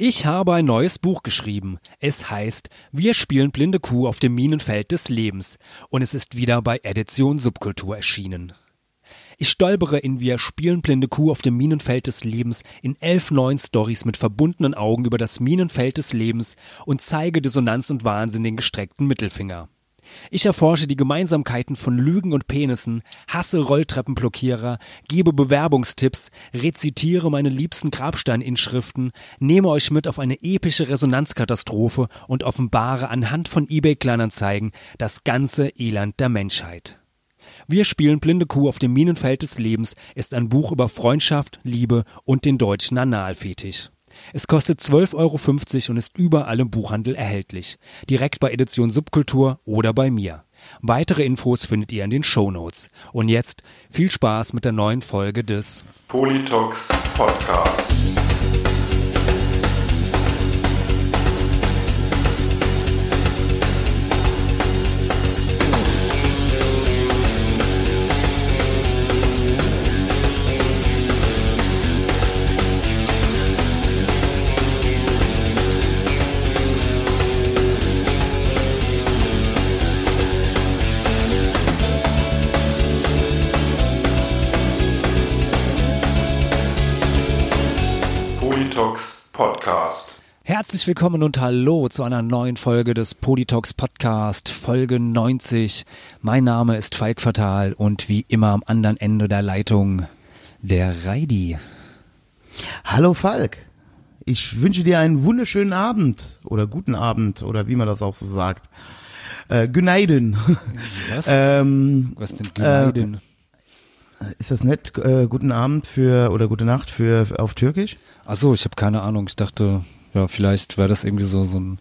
Ich habe ein neues Buch geschrieben. Es heißt Wir spielen blinde Kuh auf dem Minenfeld des Lebens und es ist wieder bei Edition Subkultur erschienen. Ich stolpere in Wir spielen blinde Kuh auf dem Minenfeld des Lebens in elf neuen Stories mit verbundenen Augen über das Minenfeld des Lebens und zeige Dissonanz und Wahnsinn den gestreckten Mittelfinger. Ich erforsche die Gemeinsamkeiten von Lügen und Penissen, hasse Rolltreppenblockierer, gebe Bewerbungstipps, rezitiere meine liebsten Grabsteininschriften, nehme euch mit auf eine epische Resonanzkatastrophe und offenbare anhand von eBay-Kleinanzeigen das ganze Elend der Menschheit. Wir spielen Blinde Kuh auf dem Minenfeld des Lebens ist ein Buch über Freundschaft, Liebe und den deutschen Analfetisch. Es kostet 12,50 Euro und ist überall im Buchhandel erhältlich. Direkt bei Edition Subkultur oder bei mir. Weitere Infos findet ihr in den Show Notes. Und jetzt viel Spaß mit der neuen Folge des Politox Podcast. Herzlich willkommen und hallo zu einer neuen Folge des Politox Podcast, Folge 90. Mein Name ist Falk Fatal und wie immer am anderen Ende der Leitung der Reidi. Hallo Falk. Ich wünsche dir einen wunderschönen Abend oder guten Abend oder wie man das auch so sagt. Äh, Günaydin. Was? ähm, Was denn Günaydin? ist das nett? Äh, guten Abend für oder gute Nacht für auf Türkisch? Ach so, ich habe keine Ahnung. Ich dachte, ja, vielleicht wäre das irgendwie so so ein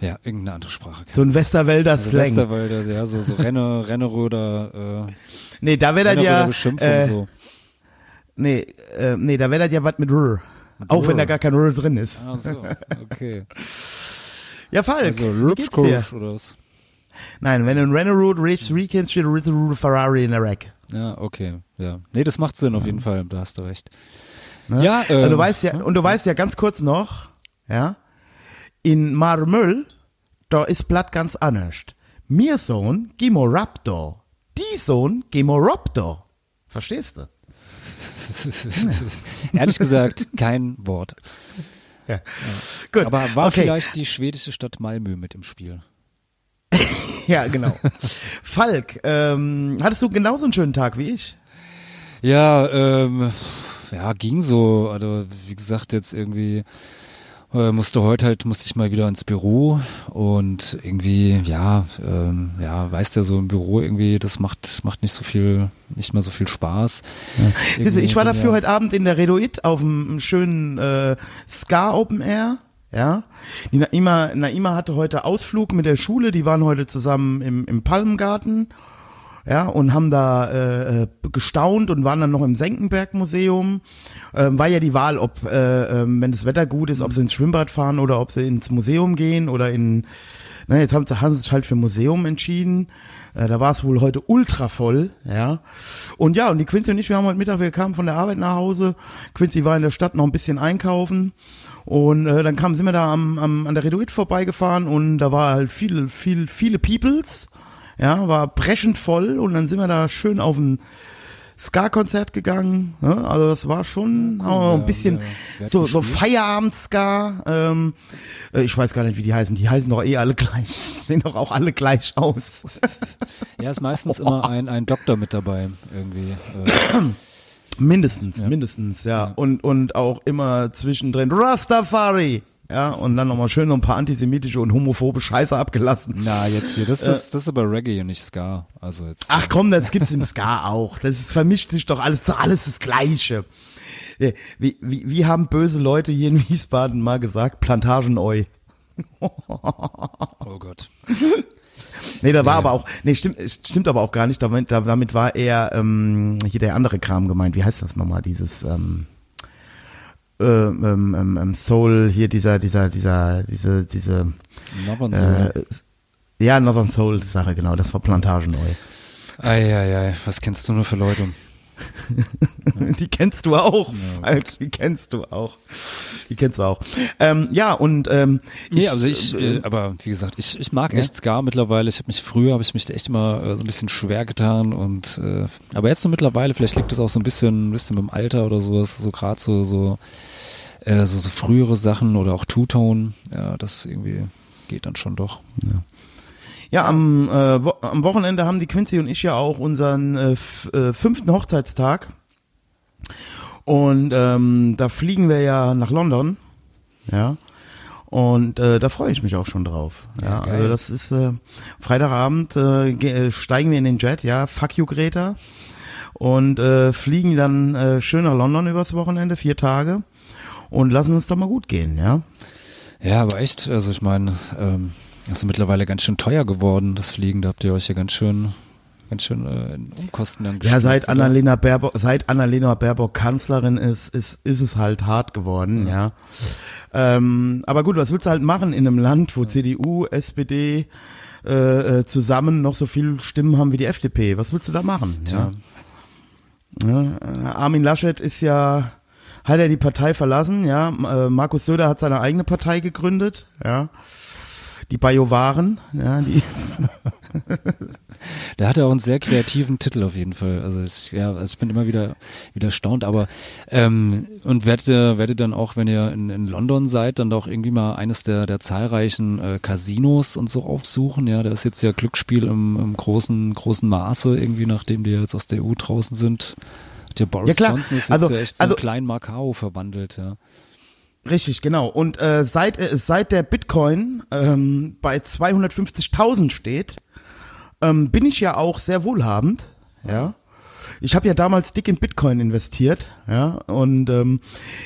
ja, irgendeine andere Sprache. So ein Westerwälder Also Slang. Westerwälder, ja, so, so Renne, Renneröder, äh, nee, da wäre das ja Beschimpfung äh, so. nee, äh, nee, da wäre das ja was mit R. Auch wenn da gar kein R drin ist. Ach so, okay. Ja, Falk, Also? Lutschkos oder was? Nein, wenn du einen Renault Race Weekend steht, ist ein Ferrari in der Rack. Ja, okay, ja. Nee, das macht Sinn auf jeden Fall, da hast du recht. Ne? Ja, Also ähm, du weißt ja, und du weißt ja ganz kurz noch, ja, in Marmüll, da ist Blatt ganz anders. Mir Sohn Gimoraptor, die Sohn Gimoraptor. Verstehst du? Ehrlich gesagt, kein Wort. Ja. Gut. Aber war okay. vielleicht die schwedische Stadt Malmö mit im Spiel? Ja, genau. Falk, ähm, hattest du genauso einen schönen Tag wie ich? Ja, ähm, ja, ging so. Also, wie gesagt, jetzt irgendwie äh, musste heute halt, musste ich mal wieder ins Büro und irgendwie, ja, ähm, ja, weißt du, so im Büro irgendwie, das macht, macht nicht so viel, nicht mehr so viel Spaß. Siehst du, ich war dafür ja. heute Abend in der Redoit auf einem schönen äh, Ska Open Air. Ja, die Naima, Naima hatte heute Ausflug mit der Schule, die waren heute zusammen im, im Palmgarten, ja, und haben da äh, äh, gestaunt und waren dann noch im Senckenberg-Museum. Ähm, war ja die Wahl, ob, äh, ähm, wenn das Wetter gut ist, ob sie ins Schwimmbad fahren oder ob sie ins Museum gehen oder in, na, jetzt haben sie, haben sie sich halt für Museum entschieden. Äh, da war es wohl heute ultra voll, ja. Und ja, und die Quincy und ich, wir haben heute Mittag, wir kamen von der Arbeit nach Hause. Quincy war in der Stadt noch ein bisschen einkaufen. Und äh, dann kamen, sind wir da am, am, an der Redoit vorbeigefahren und da war halt viele, viel, viele Peoples. Ja, war brechend voll und dann sind wir da schön auf ein Ska-Konzert gegangen. Ne? Also das war schon wir noch ein ja, bisschen ja. So, so? Feierabend-Ska. Ähm, äh, ich weiß gar nicht, wie die heißen. Die heißen doch eh alle gleich. Sehen doch auch alle gleich aus. Ja, ist meistens immer ein, ein Doktor mit dabei, irgendwie. Äh, Mindestens, mindestens, ja. Und, und auch immer zwischendrin Rastafari. Ja, und dann nochmal schön so ein paar antisemitische und homophobe Scheiße abgelassen. na, jetzt hier, das ist, das ist aber Reggae und nicht Ska. Also jetzt. Äh. Ach komm, das gibt's im Ska auch. Das ist, vermischt sich doch alles, doch alles das Gleiche. Äh, Wie, wie, wie haben böse Leute hier in Wiesbaden mal gesagt? Plantagenoi. Oh Gott. Nee, da war Ja. aber auch, nee, stimmt, stimmt aber auch gar nicht. Damit, da- damit war eher ähm, hier der andere Kram gemeint. Wie heißt das nochmal? Dieses ähm, äh, ähm, ähm, ähm, Soul, hier dieser, dieser, dieser, diese, diese, Northern so. äh, ja, Northern Soul Sache, genau. Das war Plantagenoi. Eieiei, was kennst du nur für Leute? die kennst du auch, Falk, die kennst du auch. Die kennst du auch. Ähm, ja, und ähm, Nee, also ich, äh, aber wie gesagt, ich, ich mag Ja? echt Ska mittlerweile. Ich habe mich früher, habe ich mich echt immer äh, so ein bisschen schwer getan und äh, aber jetzt so mittlerweile, vielleicht liegt das auch so ein bisschen, ein bisschen mit dem Alter oder sowas, so gerade so so, äh, so so frühere Sachen oder auch Two-Tone, ja, das irgendwie geht dann schon doch. Ja, am, äh, wo am Wochenende haben die Quincy und ich ja auch unseren äh, äh, fünften Hochzeitstag. Und ähm, da fliegen wir ja nach London. Ja. Und äh, da freue ich mich auch schon drauf. Ja, geil. also das ist äh, Freitagabend äh, äh, steigen wir in den Jet, ja, fuck you Greta. Und äh, fliegen dann äh, schön nach London übers Wochenende, vier Tage. Und lassen uns da mal gut gehen, ja. Ja, aber echt, also ich meine, ähm, das ist mittlerweile ganz schön teuer geworden, das Fliegen. Da habt ihr euch ja ganz schön, ganz schön äh, in Umkosten dann Ja, seit oder? Annalena Baerbock, seit Annalena Baerbock Kanzlerin ist, ist, ist es halt hart geworden, ja. Ähm, aber gut, was willst du halt machen in einem Land, wo CDU, SPD äh, äh, zusammen noch so viel Stimmen haben wie die FDP? Was willst du da machen? Ja? Ja, äh, Armin Laschet ist ja, hat er die Partei verlassen, ja. Äh, Markus Söder hat seine eigene Partei gegründet, ja. Die Bajowaren, ja, die Der hatte auch einen sehr kreativen Titel auf jeden Fall. Also ich, ja, ich bin immer wieder wieder erstaunt, aber ähm, und werdet ihr, werdet dann auch, wenn ihr in, in London seid, dann doch irgendwie mal eines der der zahlreichen äh, Casinos und so aufsuchen. Ja, da ist jetzt ja Glücksspiel im, im großen großen Maße irgendwie, nachdem die jetzt aus der EU draußen sind. Der Boris Ja, klar. Johnson ist jetzt Also- ja echt so also- einen kleinen Macau verwandelt. Ja. Richtig, genau. Und äh, seit äh, seit der Bitcoin ähm, bei 250.000 steht, ähm, bin ich ja auch sehr wohlhabend. Ja. Ich habe ja damals dick in Bitcoin investiert, ja, und ähm,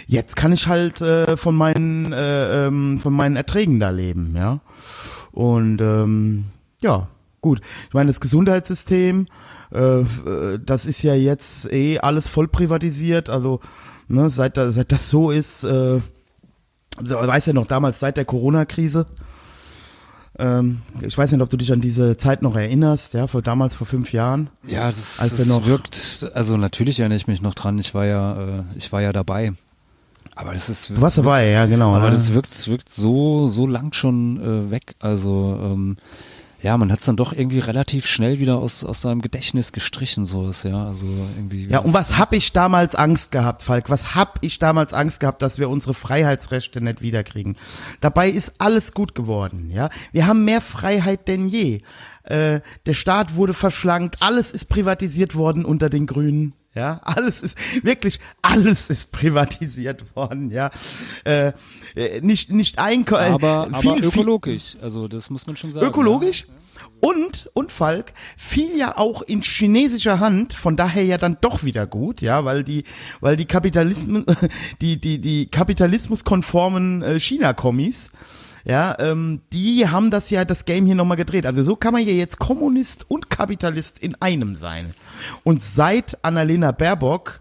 jetzt kann ich halt äh, von meinen äh, ähm, von meinen Erträgen da leben, ja. Und ähm, ja, gut. Ich meine, das Gesundheitssystem, äh, äh, das ist ja jetzt eh alles voll privatisiert, also ne, seit, seit das so ist, äh, du weißt ja noch damals seit der Corona-Krise. Ähm, ich weiß nicht, ob du dich an diese Zeit noch erinnerst, ja, vor damals vor fünf Jahren. Ja, das, Als das noch- wirkt, also natürlich erinnere ich mich noch dran, ich war ja, äh, ich war ja dabei. Aber das ist Du warst dabei, ja, genau. Aber ne? das wirkt, das wirkt so, so lang schon äh, weg. Also ähm, ja, man hat es dann doch irgendwie relativ schnell wieder aus, aus seinem Gedächtnis gestrichen, so ist ja. Also irgendwie. Ja, und was hab ich damals Angst gehabt, Falk? Was hab ich damals Angst gehabt, dass wir unsere Freiheitsrechte nicht wiederkriegen? Dabei ist alles gut geworden, ja. Wir haben mehr Freiheit denn je. Äh, der Staat wurde verschlankt, alles ist privatisiert worden unter den Grünen. Ja, alles ist wirklich alles ist privatisiert worden, ja. Äh, äh, nicht nicht Einkommen, aber, viel, aber viel, ökologisch. Also das muss man schon sagen. Ökologisch? Und, und Falk, fiel ja auch in chinesischer Hand, von daher ja dann doch wieder gut, ja, weil die, weil die Kapitalismus, die, die, die kapitalismuskonformen äh, China-Kommis, ja, ähm, die haben das ja, das Game hier nochmal gedreht. Also so kann man ja jetzt Kommunist und Kapitalist in einem sein. Und seit Annalena Baerbock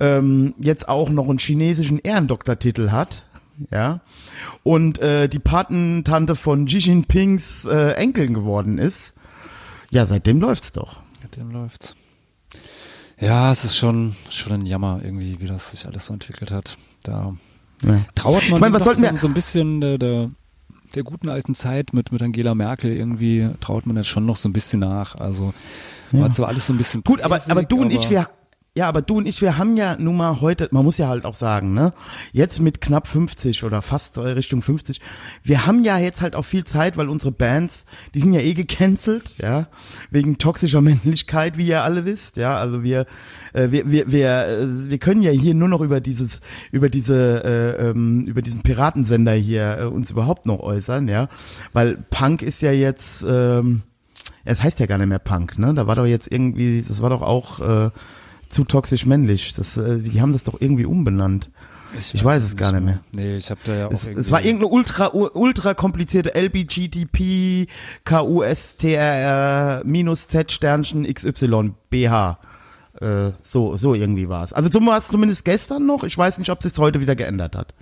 ähm, jetzt auch noch einen chinesischen Ehrendoktortitel hat, ja, und äh, die Patentante von Xi Jinpings äh, Enkeln geworden ist, ja, seitdem läuft's doch. Mit dem läuft's. Ja, es ist schon, schon ein Jammer irgendwie, wie das sich alles so entwickelt hat. Da Ja. trauert man Ich meine, was sollten so, wir- so ein bisschen der, der, der guten alten Zeit mit, mit Angela Merkel irgendwie traut man jetzt schon noch so ein bisschen nach. Also war zwar alles so ein bisschen Gut, aber, aber du und ich, wir, ja, aber du und ich, wir haben ja nun mal heute, man muss ja halt auch sagen, ne, jetzt mit knapp 50 oder fast Richtung 50, wir haben ja jetzt halt auch viel Zeit, weil unsere Bands, die sind ja eh gecancelt, ja, wegen toxischer Männlichkeit, wie ihr alle wisst, ja, also wir, äh, wir, wir, wir, äh, wir können ja hier nur noch über dieses, über diese, äh, ähm, über diesen Piratensender hier uns überhaupt noch äußern, ja, weil Punk ist ja jetzt, ähm, es heißt ja gar nicht mehr Punk, ne? Da war doch jetzt irgendwie, das war doch auch äh, zu toxisch männlich. Das, äh, die haben das doch irgendwie umbenannt. Ich weiß es gar nicht mehr. Nee, ich habe da ja auch Es, es war irgendeine ultra ultra komplizierte LBGTP KUSTR minus Z Sternchen XY BH. Äh, so so irgendwie war es. Also zum war es zumindest gestern noch. Ich weiß nicht, ob es sich heute wieder geändert hat.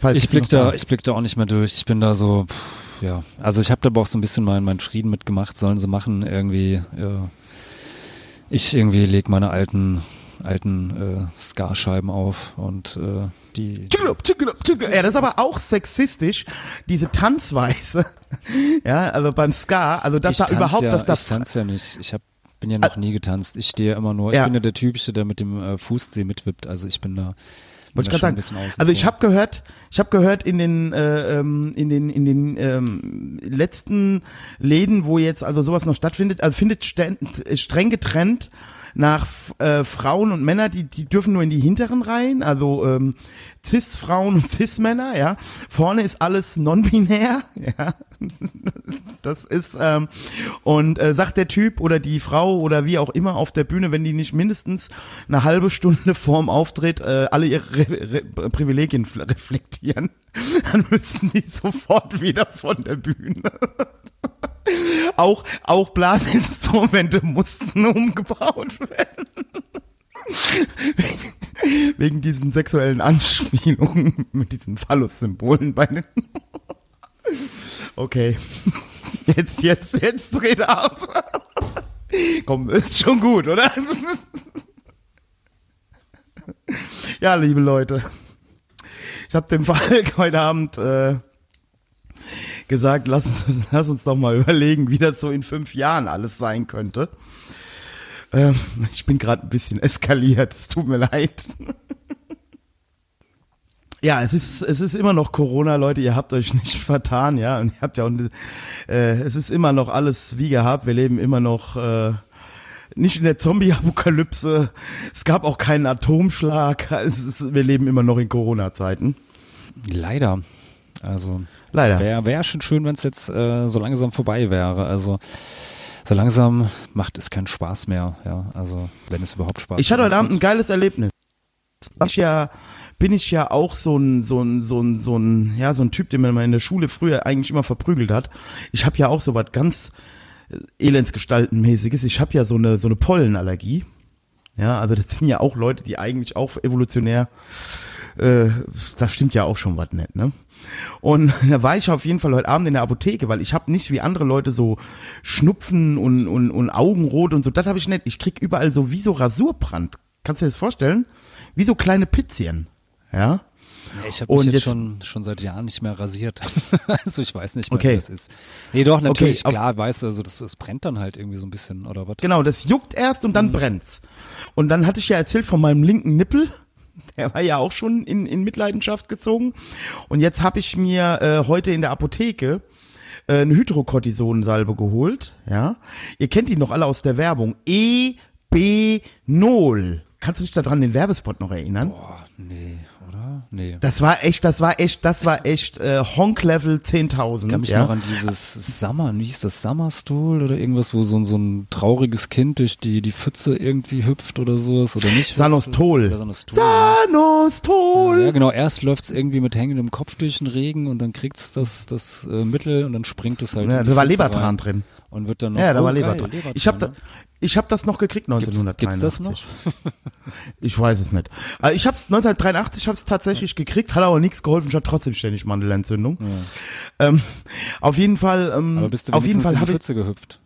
Falls Ich blick da, ich blick da auch nicht mehr durch. Ich bin da so, pff, ja. Also ich habe da aber auch so ein bisschen meinen meinen Frieden mitgemacht. Sollen sie machen irgendwie. Ja. Ich irgendwie leg meine alten alten äh, Ska-Scheiben auf und äh, die ja, das ist aber auch sexistisch, diese Tanzweise. Ja, also beim Ska, also dass da überhaupt, ja, dass da ich tanze ja nicht. Ich hab, bin ja noch nie getanzt. Ich stehe immer nur. Ich Ja. bin ja der Typische, der mit dem äh, Fußzeh mitwippt. Also ich bin da. Wollte ich gerade sagen. Also ich habe gehört, ich habe gehört in den äh, ähm, in den in den ähm, letzten Läden, wo jetzt also sowas noch stattfindet, also findet sten- streng getrennt nach äh, Frauen und Männer, die die dürfen nur in die hinteren Reihen, also ähm, cis Frauen und cis Männer, ja. Vorne ist alles non-binär, ja. Das ist ähm, und äh, sagt der Typ oder die Frau oder wie auch immer auf der Bühne, wenn die nicht mindestens eine halbe Stunde vorm Auftritt äh, alle ihre Re Re Privilegien fl- reflektieren, dann müssen die sofort wieder von der Bühne. auch auch Blasinstrumente mussten umgebaut werden. Wegen diesen sexuellen Anspielungen mit diesen Phallus-Symbolen bei den. Okay. Jetzt, jetzt, jetzt dreht er ab. Komm, ist schon gut, oder? Ja, liebe Leute. Ich habe dem Falk heute Abend äh, gesagt, lass uns, lass uns doch mal überlegen, wie das so in fünf Jahren alles sein könnte. Ähm, ich bin gerade ein bisschen eskaliert, es tut mir leid. Ja, es ist, es ist immer noch Corona, Leute, ihr habt euch nicht vertan, ja, und ihr habt ja auch, äh, es ist immer noch alles wie gehabt, wir leben immer noch, äh, nicht in der Zombie-Apokalypse, es gab auch keinen Atomschlag, es ist, wir leben immer noch in Corona-Zeiten. Leider. Also Leider. wäre wär schon schön, wenn es jetzt äh, so langsam vorbei wäre. Also so langsam macht es keinen Spaß mehr. Ja, also wenn es überhaupt Spaß Ich hatte heute. Abend ein geiles Erlebnis. Bin ich ja, bin ich ja auch so ein, so ein, so ein, so ein, ja, so ein Typ, den man in der Schule früher eigentlich immer verprügelt hat. Ich habe ja auch so was ganz äh, elendsgestaltenmäßiges. Ich habe ja so eine, so eine Pollenallergie. Ja, also das sind ja auch Leute, die eigentlich auch evolutionär, äh, da stimmt ja auch schon was nicht, ne? Und da war ich auf jeden Fall heute Abend in der Apotheke, weil ich habe nicht wie andere Leute so Schnupfen und, und, und Augenrot und so, das habe ich nicht. Ich krieg überall so wie so Rasurbrand. Kannst du dir das vorstellen? Wie so kleine Pizzien. Ja? Ich habe mich jetzt, jetzt- schon, schon seit Jahren nicht mehr rasiert. also ich weiß nicht mehr, Okay. wie das ist. Nee, doch, natürlich, auf- klar, weißt du, also das, das brennt dann halt irgendwie so ein bisschen, oder was? Genau, das juckt erst und dann brennt's. Und dann hatte ich ja erzählt von meinem linken Nippel. Der war ja auch schon in, in Mitleidenschaft gezogen. Und jetzt habe ich mir äh, heute in der Apotheke äh, eine Hydrocortisonsalbe geholt. Ja, ihr kennt die noch alle aus der Werbung. E-B-Nol. Kannst du dich daran den Werbespot noch erinnern? Boah, nee? Nee. Das war echt, das war echt, das war echt äh, Honk-Level 10.000. Ich kann mich ja? noch an dieses Summer, wie hieß das, Summerstool oder irgendwas, wo so, ein- so ein trauriges Kind durch die, die Pfütze irgendwie hüpft oder sowas oder nicht? Sanostol. Sanostol. ja. Sanostol. Ja, genau. Erst läuft's irgendwie mit hängendem Kopf durch den Regen und dann kriegt's das, das äh, Mittel und dann springt es halt. Ja, da war Lebertran rein drin. Und wird dann noch. Ja, da oh, war geil, Lebertran. Ich habe da? Ich hab das noch gekriegt Gibt's, 1983. gibt's das noch? Ich weiß es nicht. Also ich habe es 1983 habe es tatsächlich gekriegt, hat aber nichts geholfen. Ich hatte trotzdem ständig Mandelentzündung. Ähm, auf jeden Fall. Ähm, Aber bist du auf jeden Fall in die habe ich. Pfütze gehüpft?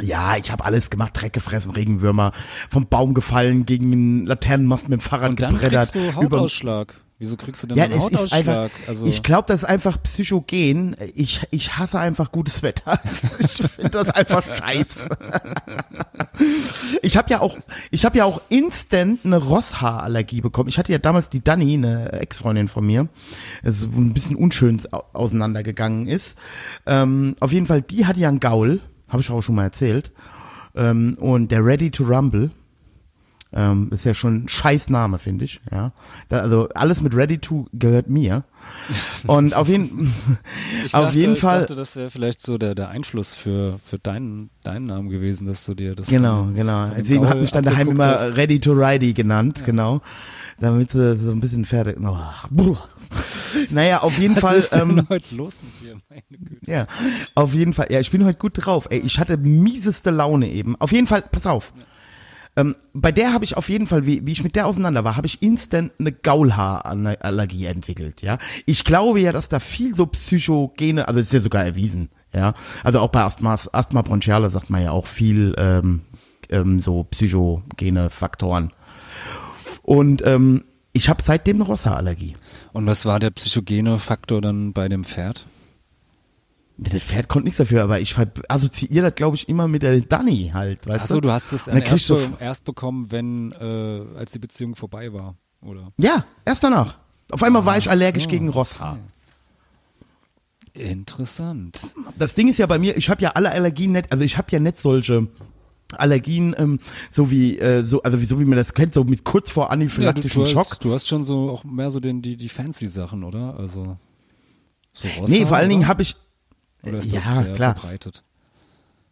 Ja, ich habe alles gemacht. Dreck gefressen, Regenwürmer, vom Baum gefallen, gegen einen Laternenmast mit dem Fahrrad Und dann gebreddert. kriegst du Hautausschlag. Wieso kriegst du denn ja, einen es ist Hautausschlag? einfach. also, ich glaube, das ist einfach psychogen. Ich ich hasse einfach gutes Wetter. ich finde das einfach scheiße. Ich habe ja auch, ich habe ja auch instant eine Rosshaarallergie bekommen. Ich hatte ja damals die Dani, eine Ex-Freundin von mir, also ein bisschen unschön au- auseinandergegangen ist. Ähm, auf jeden Fall, die hatte ja einen Gaul, habe ich auch schon mal erzählt. Ähm, und der Ready to Rumble. Ähm, ist ja schon ein scheiß Name, finde ich. Ja, da, also alles mit Ready to gehört mir. Und auf jeden, ich auf dachte, jeden ich Fall. dachte, das wäre vielleicht so der, der Einfluss für, für deinen, deinen Namen gewesen, dass du dir das. Genau, von- genau. von dem Sie hat Gaul mich dann daheim immer hast. Ready to Ridey genannt, genau. Damit sie so ein bisschen fertig. Oh, naja, auf jeden Was Fall. ist denn ähm, heute los mit dir? Meine Güte. ja, auf jeden Fall. Ja, ich bin heute gut drauf. Ey, ich hatte mieseste Laune eben. Auf jeden Fall, pass auf. Ähm, bei der habe ich auf jeden Fall, wie, wie ich mit der auseinander war, habe ich instant eine Gaulhaarallergie entwickelt, ja. Ich glaube ja, dass da viel so psychogene, also ist ja sogar erwiesen, ja. Also auch bei Asthma, Asthma bronchiale sagt man ja auch viel, ähm, ähm, so psychogene Faktoren. Und ähm, ich habe seitdem eine Rossa-Allergie. Und was war der psychogene Faktor dann bei dem Pferd? Das Pferd konnte nichts dafür, aber ich assoziiere das, glaube ich, immer mit der Danny halt, weißt Achso, du? du hast es dann erst, be- erst bekommen, wenn, äh, als die Beziehung vorbei war, oder? Ja, erst danach. Auf einmal war ich allergisch so, gegen Rosshaar. Interessant. Das Ding ist ja bei mir, ich habe ja alle Allergien nicht, also ich habe ja nicht solche Allergien, ähm, so wie, äh, so, also wie, so wie man das kennt, so mit kurz vor Ja, du, anaphylaktischen du, Schock. hast, du hast schon so auch mehr so den, die, die fancy Sachen, oder? Also, so Rossa, Nee, vor allen Dingen oder? habe ich, Oder ist das ja, sehr klar. verbreitet?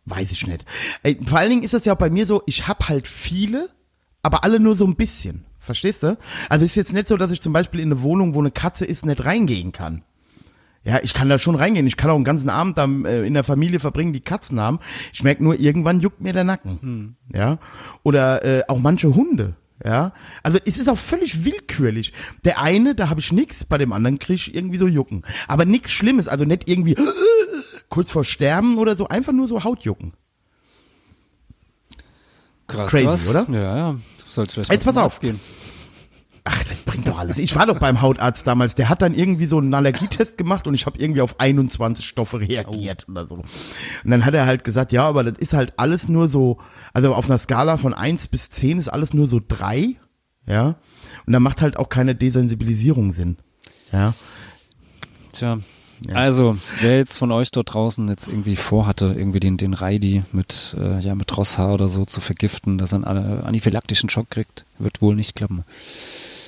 weiß ich nicht. Ey, vor allen Dingen ist es ja auch bei mir so, ich habe halt viele, aber alle nur so ein bisschen. Verstehst du? Also ist jetzt nicht so, dass ich zum Beispiel in eine Wohnung, wo eine Katze ist, nicht reingehen kann. Ja, ich kann da schon reingehen. Ich kann auch einen ganzen Abend da äh, in der Familie verbringen, die Katzen haben. Ich merke nur, irgendwann juckt mir der Nacken. Ja. Oder äh, auch manche Hunde. Ja. Also es ist auch völlig willkürlich. Der eine, da habe ich nix, bei dem anderen krieg ich irgendwie so Jucken. Aber nix Schlimmes, also nicht irgendwie kurz vor Sterben oder so, einfach nur so Hautjucken. Krass, Crazy, krass. oder? Ja, ja. Soll's vielleicht Jetzt pass auf. Gehen. Ach, das bringt doch alles. Ich war doch beim Hautarzt damals. Der hat dann irgendwie so einen Allergietest gemacht und ich habe irgendwie auf 21 Stoffe reagiert oder so. Und dann hat er halt gesagt, ja, aber das ist halt alles nur so, also auf einer Skala von 1 bis 10 ist alles nur so 3, ja. Und da macht halt auch keine Desensibilisierung Sinn. Ja. Tja. Also, wer jetzt von euch dort draußen jetzt irgendwie vorhatte, irgendwie den, den Reidi mit, äh, ja, mit Rosshaar oder so zu vergiften, dass er einen äh, anaphylaktischen Schock kriegt, wird wohl nicht klappen.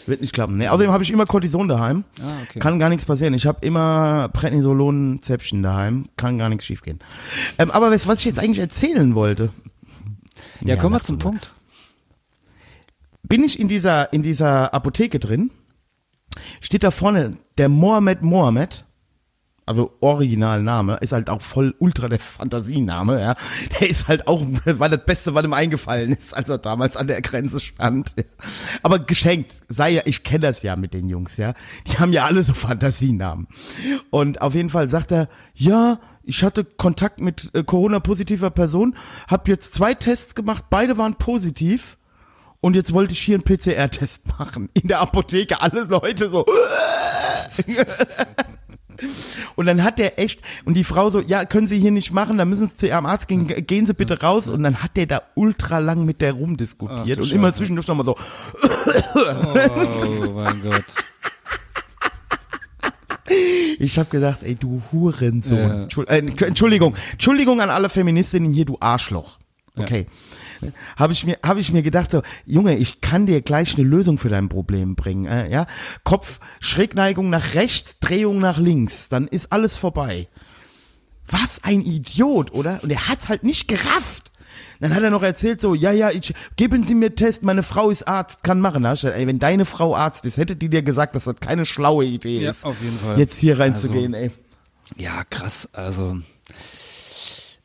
Wird nicht klappen. Nee, außerdem habe ich immer Cortison daheim. Ah, okay. Kann gar nichts passieren. Ich habe immer Prednisolon-Zäpfchen daheim. Kann gar nichts schiefgehen. Ähm, aber was, was ich jetzt eigentlich erzählen wollte, Ja, kommen wir zum. Punkt. bin ich in dieser, in dieser Apotheke drin, steht da vorne der Mohammed Mohammed, also Originalname, ist halt auch voll ultra der Fantasiename, ja. Der ist halt auch, war das Beste, was ihm eingefallen ist, als er damals an der Grenze stand. Ja. Aber geschenkt, sei ja, ich kenne das ja mit den Jungs, ja. Die haben ja alle so Fantasienamen. Und auf jeden Fall sagt er, ja, ich hatte Kontakt mit äh, Corona-positiver Person, hab jetzt zwei Tests gemacht, beide waren positiv. Und jetzt wollte ich hier einen PCR-Test machen. In der Apotheke, alle Leute so. Und dann hat der echt, und die Frau so, ja, können Sie hier nicht machen, dann müssen Sie zu Ihrem Arzt gehen, gehen Sie bitte raus. Und dann hat der da ultra lang mit der rumdiskutiert Ach, und immer zwischendurch nochmal so, Oh mein Gott. Ich habe gedacht, ey, du Hurensohn. Ja. Äh, Entschuldigung, Entschuldigung an alle Feministinnen hier, du Arschloch. Okay. Habe ich mir habe ich mir gedacht so, Junge, ich kann dir gleich eine Lösung für dein Problem bringen, äh, ja? Kopf Schrägneigung nach rechts, Drehung nach links, dann ist alles vorbei. Was ein Idiot, oder? Und er hat's halt nicht gerafft. Dann hat er noch erzählt so, ja, ja, ich, geben Sie mir Test, meine Frau ist Arzt, kann machen. Da gesagt, ey, wenn deine Frau Arzt ist, hätte die dir gesagt, dass das keine schlaue Idee Ja, ist. auf jeden Fall. Jetzt hier reinzugehen, Also- ey. Ja, krass. Also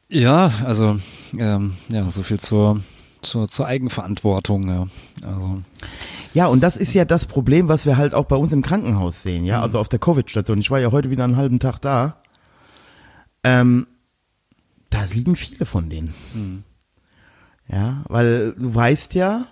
ja, also ähm, ja, so viel zur zur, zur Eigenverantwortung. Ja, also Ja, und das ist ja das Problem, was wir halt auch bei uns im Krankenhaus sehen, ja, also auf der Covid-Station. Ich war ja heute wieder einen halben Tag da. Ähm, da liegen viele von denen. Ja, weil du weißt ja,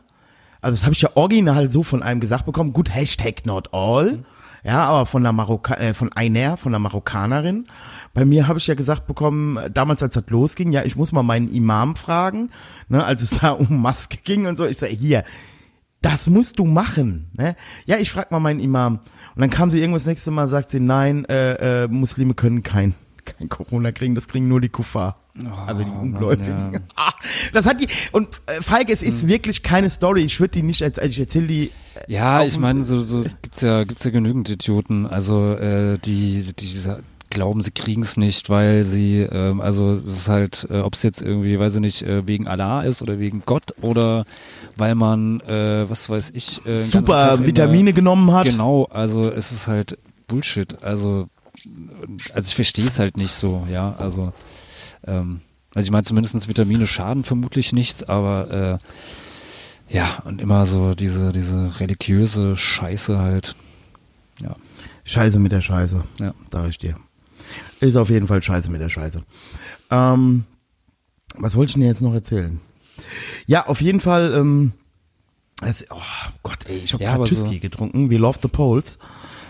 also das habe ich ja original so von einem gesagt bekommen, gut, Hashtag not all, ja, aber von der Marokka äh, von einer, von der Marokkanerin. Bei mir habe ich ja gesagt bekommen, damals als das losging, ja, ich muss mal meinen Imam fragen, ne, als es da um Maske ging und so, ich sage, hier, das musst du machen. Ne? Ja, ich frag mal meinen Imam. Und dann kam sie irgendwas nächste Mal, sagt sie, nein, äh, äh, Muslime können kein, kein Corona kriegen, das kriegen nur die Kuffar. Also die Ungläubigen. Mann, Das hat die, und äh, Falk, es ist wirklich keine Story. Ich würde die nicht, als ich erzähle die. Ja, Auch ich ein- meine, so, so gibt's ja gibt's ja genügend Idioten. Also äh, die die glauben, sie kriegen's nicht, weil sie ähm, also es ist halt, äh, ob es jetzt irgendwie, weiß ich nicht, äh, wegen Allah ist oder wegen Gott oder weil man, äh, was weiß ich, äh, Super in Vitamine der, genommen hat. Genau, also es ist halt Bullshit. Also also ich verstehe es halt nicht so, ja. Also ähm, also ich meine, zumindest Vitamine schaden vermutlich nichts, aber äh, ja, und immer so diese, diese religiöse Scheiße halt. Ja. Scheiße mit der Scheiße, Ja. sag ich dir. Ist auf jeden Fall Scheiße mit der Scheiße. Ähm, was wollte ich denn jetzt noch erzählen? Ja, auf jeden Fall, ähm, es, oh Gott, ey, ich habe Ja, aber so- getrunken, we love the Poles.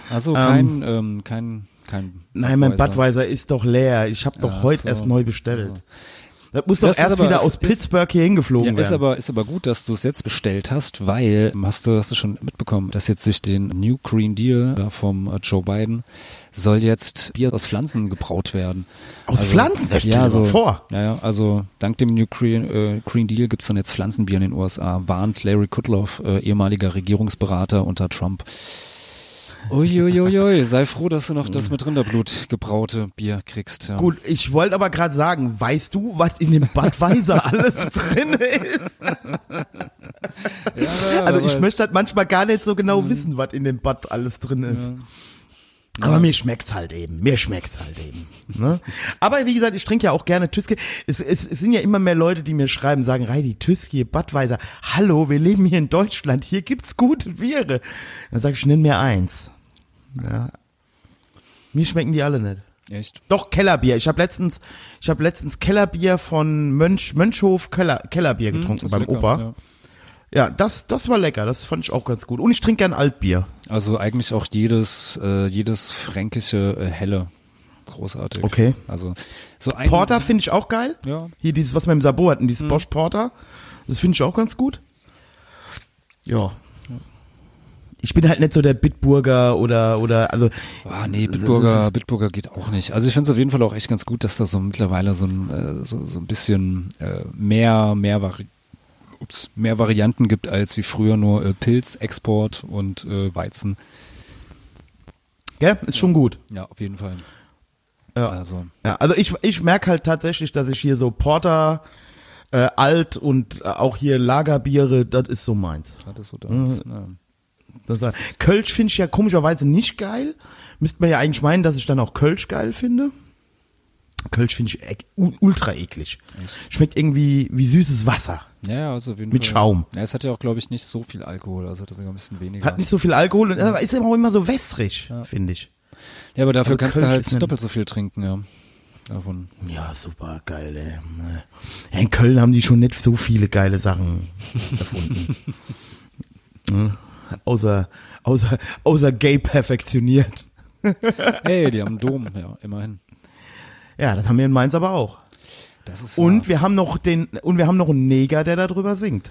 Also kein, ähm, kein, kein. Nein, mein Budweiser. Ist doch leer. Ich habe doch Ach heute so. erst neu bestellt. Das muss doch Das ist erst aber- wieder aus ist- Pittsburgh hier hingeflogen Ja, ist werden. aber, ist aber gut, dass du es jetzt bestellt hast, weil, hast du, hast du schon mitbekommen, dass jetzt durch den New Green Deal da vom äh, Joe Biden soll jetzt Bier aus Pflanzen gebraut werden. Aus Pflanzen? Der stellt ja, so, vor. Ja, ja, also dank dem New Green, äh, Green Deal gibt's dann jetzt Pflanzenbier in den USA, warnt Larry Kudlow, äh, ehemaliger Regierungsberater unter Trump. Uiuiui, sei froh, dass du noch das mit Rinderblut gebraute Bier kriegst. Ja. Gut, ich wollte aber gerade sagen, weißt du, was in dem Budweiser alles drin ist? Ja, Also ich aber möchte halt manchmal gar nicht so genau wissen, was in dem Bud alles drin ist. Aber mir schmeckt's halt eben. Mir schmeckt's halt eben. Ne? Aber wie gesagt, ich trinke ja auch gerne Tüske. Es, es, es sind ja immer mehr Leute, die mir schreiben, sagen, Reidi, Tüski, Budweiser, hallo, wir leben hier in Deutschland, hier gibt's gute Biere. Dann sage ich, nenn mir eins. Ja. Mir schmecken die alle nicht. Echt? Doch, Kellerbier. Ich habe letztens, ich habe letztens Kellerbier von Mönch, Mönchhof Keller, Kellerbier getrunken Hm, Das ist beim lecker, Opa. ja. Ja, das, das war lecker, das fand ich auch ganz gut. Und ich trinke gern Altbier. Also eigentlich auch jedes, äh, jedes fränkische äh, Helle. Großartig. Okay. Also so ein Porter finde ich auch geil. Ja. Hier dieses, was wir im Sabo hatten, Hm. dieses Bosch Porter. Das finde ich auch ganz gut. Ja. Ich bin halt nicht so der Bitburger oder, oder, also, Ah, nee, Bitburger, Bitburger geht auch nicht. Also ich finde es auf jeden Fall auch echt ganz gut, dass da so mittlerweile so ein, äh, so, so ein bisschen äh, mehr, mehr, Vari ups, mehr Varianten gibt als wie früher nur äh, Pilz, Export und äh, Weizen. gell, ist schon gut. Ja, auf jeden Fall. Ja. Also, Ja, also ich, ich merke halt tatsächlich, dass ich hier so Porter, äh, Alt und äh, auch hier Lagerbiere, das ist so meins. das ist so Mhm. das. Ja. Das Kölsch finde ich ja komischerweise nicht geil. Müsste man ja eigentlich meinen, dass ich dann auch Kölsch geil finde. Kölsch finde ich u- ultra eklig. Schmeckt irgendwie wie süßes Wasser. Ja, ja, also auf jeden Mit Fall. Schaum. Ja, es hat ja auch, glaube ich, nicht so viel Alkohol, also hat das sogar ein bisschen weniger. Hat nicht so viel Alkohol und ist auch immer so wässrig, finde ich. ja, aber dafür also kannst du Kölsch halt ist ein- doppelt so viel trinken, ja. Davon. Ja, super geil, ey. Ja, in Köln haben die schon nicht so viele geile Sachen erfunden. Hm, außer, außer, außer gay perfektioniert. Hey, die haben einen Dom, ja, immerhin. Ja, das haben wir in Mainz aber auch. Das ist Und wahr. wir haben noch den, und wir haben noch einen Neger, der darüber singt.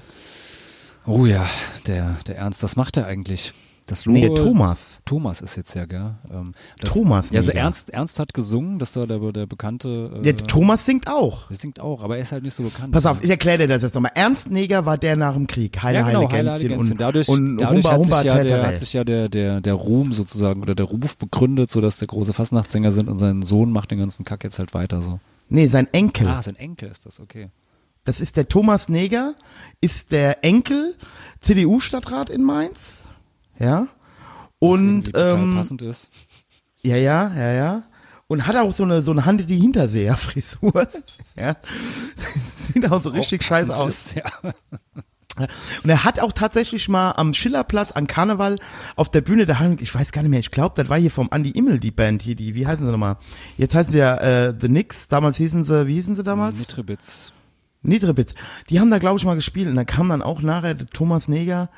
Oh ja, der, der Ernst, was macht er eigentlich? Das Logo, Nee, Thomas. Thomas ist jetzt ja, gell? Ähm, das, Thomas Ja, also. Ernst, Ernst hat gesungen, das war der, der bekannte. Äh, Der Thomas singt auch. der singt auch, aber er ist halt nicht so bekannt. Pass auf, ich erkläre dir das jetzt nochmal. Ernst Neger war der nach dem Krieg. Heile, ja, genau, Heile, Heile, Heile, Gänschen. und, Dadurch, und dadurch Humba, hat, Humba, sich ja der, hat sich ja der, der, der Ruhm sozusagen oder der Ruf begründet, sodass der große Fastnachtssänger sind und sein Sohn macht den ganzen Kack jetzt halt weiter so. Nee, sein Enkel. Ah, sein Enkel ist das, okay. Das ist der Thomas Neger, ist der Enkel CDU-Stadtrat in Mainz. Ja. Was Und, total ähm, passend ist. ja, ja, ja, ja. Und hat auch so eine, so eine Hand die Hinterseher-Frisur. ja. Sieht auch so richtig Auch scheiße aus. Ist, ja. Und er hat auch tatsächlich mal am Schillerplatz an Karneval auf der Bühne, da haben, ich weiß gar nicht mehr, ich glaube, das war hier vom Andy Immel, die Band hier, die, wie heißen sie nochmal? Jetzt heißen sie ja äh, The Knicks, damals hießen sie, wie hießen sie damals? Mitrebitz. Niedrebitz. Die haben da, glaube ich, mal gespielt und dann kam dann auch nachher Thomas Neger.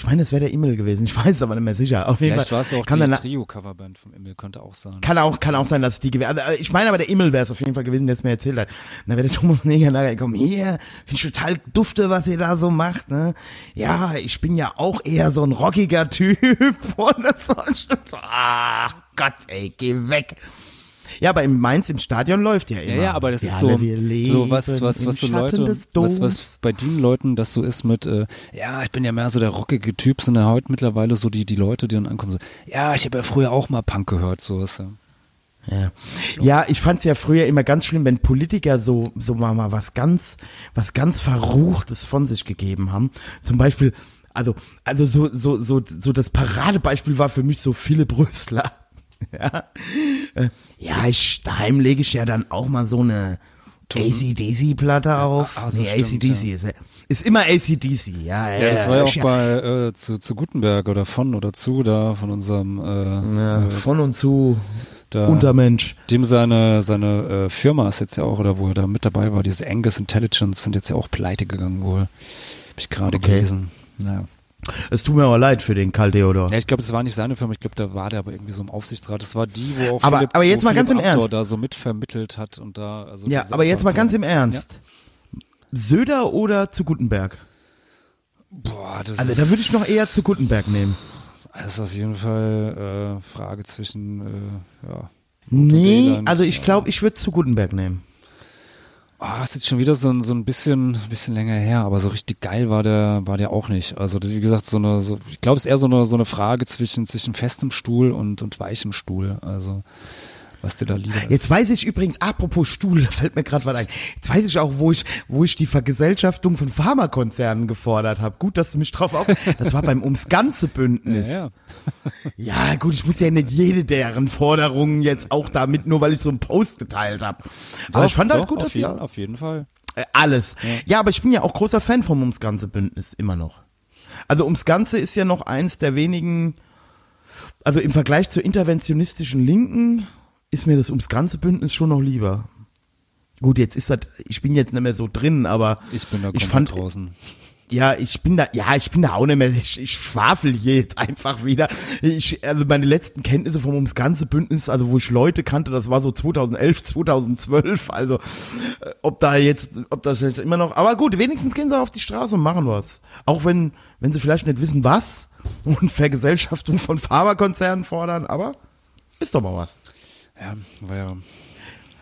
Ich meine, das wäre der Immel gewesen. Ich weiß es aber nicht mehr sicher. Auf jeden Vielleicht Fall. war es auch kann die Trio-Coverband vom Emil, könnte auch sein. kann auch, kann auch sein, dass es die gewesen. Also, ich meine aber, der Immel wäre es auf jeden Fall gewesen, der es mir erzählt hat. Und dann wäre der Thomas Neger nachher gekommen. Hier, finde ich total dufte, was ihr da so macht, ne? Ja, ich bin ja auch eher so ein rockiger Typ. Und das war schon so, ah, Gott, ey, geh weg. Ja, aber in Mainz im Stadion läuft ja immer. Ja, ja, aber das ist so, so was, was, was so Leute, was, was bei den Leuten das so ist mit, äh, ja, ich bin ja mehr so der rockige Typ, sind ja heute mittlerweile so die, die Leute, die dann ankommen, so, ja, ich habe ja früher auch mal Punk gehört, sowas, ja. Ja, ja ich fand's ja früher immer ganz schlimm, wenn Politiker so, so mal, mal was ganz, was ganz Verruchtes von sich gegeben haben. Zum Beispiel, also, also so, so, so, so das Paradebeispiel war für mich so Philipp Rösler. Ja, Äh, ja ich, daheim lege ich ja dann auch mal so eine ACDC-Platte auf. ah, so nee, stimmt, ACDC ist, ist immer ACDC, ja. Ja, das war ja auch bei, äh, zu, zu Gutenberg oder von oder zu da, von unserem, äh, ja, von und zu Da, Untermensch. Dem seine, seine äh, Firma ist jetzt ja auch, oder wo er da mit dabei war, diese Angus Intelligence sind jetzt ja auch pleite gegangen wohl. Hab ich gerade Okay. gelesen. Naja. Es tut mir aber leid für den Karl Theodor. Ja, ich glaube, es war nicht seine Firma, ich glaube, da war der aber irgendwie so im Aufsichtsrat. Das war die, wo auch Aber- Philipp, aber jetzt mal ganz im Ernst. da so mitvermittelt hat und da, also Ja, aber jetzt mal ganz im Ernst. Söder oder zu Gutenberg? Boah, das Also ist, da würde ich noch eher zu Gutenberg nehmen. Das ist auf jeden Fall äh, Frage zwischen, äh, ja. Nee, Leyland, also ich ja. glaube, ich würde zu Gutenberg nehmen. Ah, ist jetzt schon wieder so ein, so ein bisschen, bisschen länger her, aber so richtig geil war der, war der auch nicht. Also, das, wie gesagt, so eine, so, ich glaube, es ist eher so eine, so eine Frage zwischen, zwischen festem Stuhl und, und weichem Stuhl. Also, was dir da lieber ist. Jetzt weiß ich übrigens, apropos Stuhl, da fällt mir gerade was ein. Jetzt weiß ich auch, wo ich, wo ich die Vergesellschaftung von Pharmakonzernen gefordert habe. Gut, dass du mich drauf auf. Das war beim ums ganze Bündnis. ja, ja. Ja, gut, ich muss ja nicht jede deren Forderungen jetzt auch damit, nur weil ich so einen Post geteilt habe. Aber ich fand halt Doch, gut, auf dass jeden, auf jeden Fall. äh, alles. Ja. aber ich bin ja auch großer Fan vom ums ganze Bündnis immer noch. Also ums ganze ist ja noch eins der wenigen, also im Vergleich zur interventionistischen Linken ist mir das ums ganze Bündnis schon noch lieber. Gut, jetzt ist das, ich bin jetzt nicht mehr so drin, aber Ich bin da ich fand, draußen. ja, ich bin da, ja, ich bin da auch nicht mehr, ich, ich schwafel hier jetzt einfach wieder. Ich, also meine letzten Kenntnisse vom ums ganze Bündnis, also wo ich Leute kannte, das war so 2011, 2012, also äh, ob da jetzt, ob das jetzt immer noch, aber gut, wenigstens gehen sie auf die Straße und machen was. Auch wenn, wenn sie vielleicht nicht wissen, was und Vergesellschaftung von Pharmakonzernen fordern, aber ist doch mal was. Ja, war ja,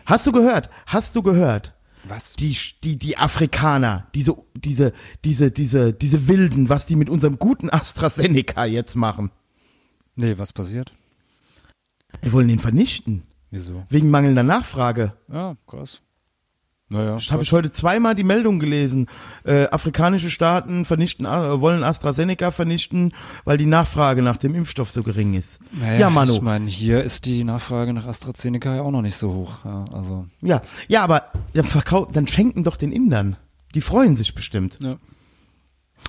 Hast du gehört? Hast du gehört? was? die, die, die Afrikaner, diese, diese, diese, diese, diese Wilden, was die mit unserem guten AstraZeneca jetzt machen. Nee, was passiert? Wir wollen den vernichten. Wieso? Wegen mangelnder Nachfrage. Ja, krass. Naja, Das habe ich heute zweimal die Meldung gelesen. Äh, afrikanische Staaten vernichten, äh, wollen AstraZeneca vernichten, weil die Nachfrage nach dem Impfstoff so gering ist. Naja, ja, Manu. Ich meine, hier ist die Nachfrage nach AstraZeneca ja auch noch nicht so hoch. Ja, also, Ja, ja, aber ja, verkau dann schenken doch den Indern. Die freuen sich bestimmt. ja.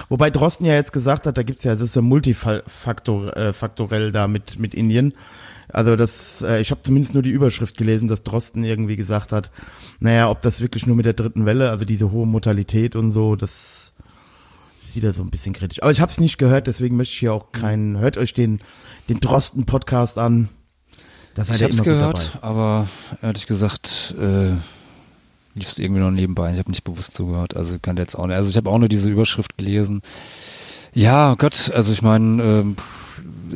Wobei Drosten ja jetzt gesagt hat, da gibt's ja, das ist ja multifaktorell äh, da mit, mit Indien. Also das, äh, ich habe zumindest nur die Überschrift gelesen, dass Drosten irgendwie gesagt hat, naja, ob das wirklich nur mit der dritten Welle, also diese hohe Mortalität und so, das sieht er so ein bisschen kritisch. Aber ich habe es nicht gehört, deswegen möchte ich hier auch keinen, hört euch den, den Drosten-Podcast an. Da seid Ich immer gut gehört, aber ehrlich gesagt, äh, lief es irgendwie noch nebenbei. Ich habe nicht bewusst zugehört. Also kann der jetzt auch nicht. Also ich habe auch nur diese Überschrift gelesen. Ja, Gott, also ich meine, ähm,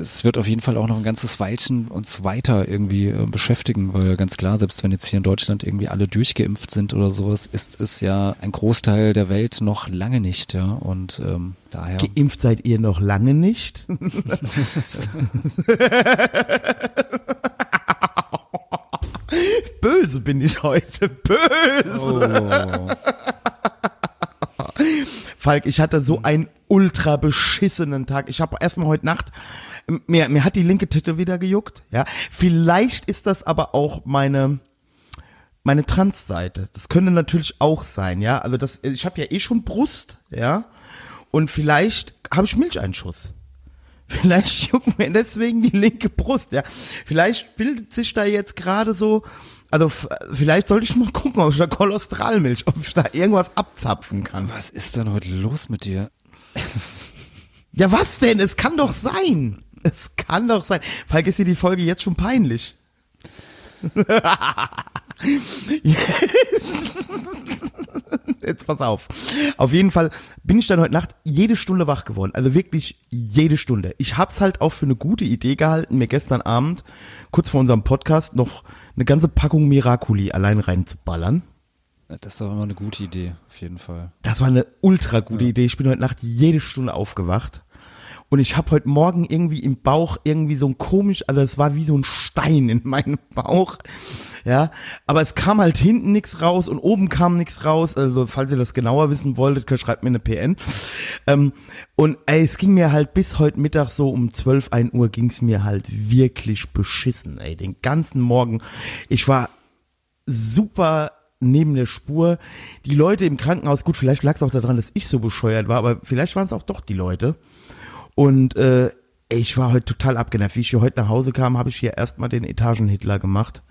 es wird auf jeden Fall auch noch ein ganzes Weilchen uns weiter irgendwie äh, beschäftigen, weil ganz klar, selbst wenn jetzt hier in Deutschland irgendwie alle durchgeimpft sind oder sowas, ist es ja ein Großteil der Welt noch lange nicht, ja. Und ähm, daher. Geimpft seid ihr noch lange nicht? Böse bin ich heute. Böse. Oh. Falk, ich hatte so einen ultra beschissenen Tag. Ich habe erstmal heute Nacht mir, mir hat die linke Titte wieder gejuckt, ja. Vielleicht ist das aber auch meine meine Transseite. Das könnte natürlich auch sein, ja. Also das ich habe ja eh schon Brust, ja. Und vielleicht habe ich Milcheinschuss. Vielleicht juckt mir deswegen die linke Brust, ja. Vielleicht bildet sich da jetzt gerade so, also vielleicht sollte ich mal gucken, ob ich da Cholesterolmilch, ob ich da irgendwas abzapfen kann. Was ist denn heute los mit dir? Ja, was denn? Es kann doch sein. Es kann doch sein. Falk ist dir die Folge jetzt schon peinlich. Jetzt pass auf. Auf jeden Fall bin ich dann heute Nacht jede Stunde wach geworden. Also wirklich jede Stunde. Ich hab's halt auch für eine gute Idee gehalten, mir gestern Abend, kurz vor unserem Podcast, noch eine ganze Packung Miraculi allein reinzuballern. Das doch immer eine gute Idee, auf jeden Fall. Das war eine ultra gute Idee. Ich bin heute Nacht jede Stunde aufgewacht. Und ich habe heute Morgen irgendwie im Bauch irgendwie so ein komisch, also es war wie so ein Stein in meinem Bauch. Ja, aber es kam halt hinten nichts raus und oben kam nichts raus. Also, falls ihr das genauer wissen wolltet, schreibt mir eine PN. Ähm, und ey, es ging mir halt bis heute Mittag so um 12, 1 Uhr ging's mir halt wirklich beschissen, ey. Den ganzen Morgen. Ich war super neben der Spur. Die Leute im Krankenhaus, gut, vielleicht lag es auch daran, dass ich so bescheuert war, aber vielleicht waren es auch doch die Leute. Und äh, Ich war heute total abgenervt. Wie ich hier heute nach Hause kam, habe ich hier erstmal den Etagen-Hitler gemacht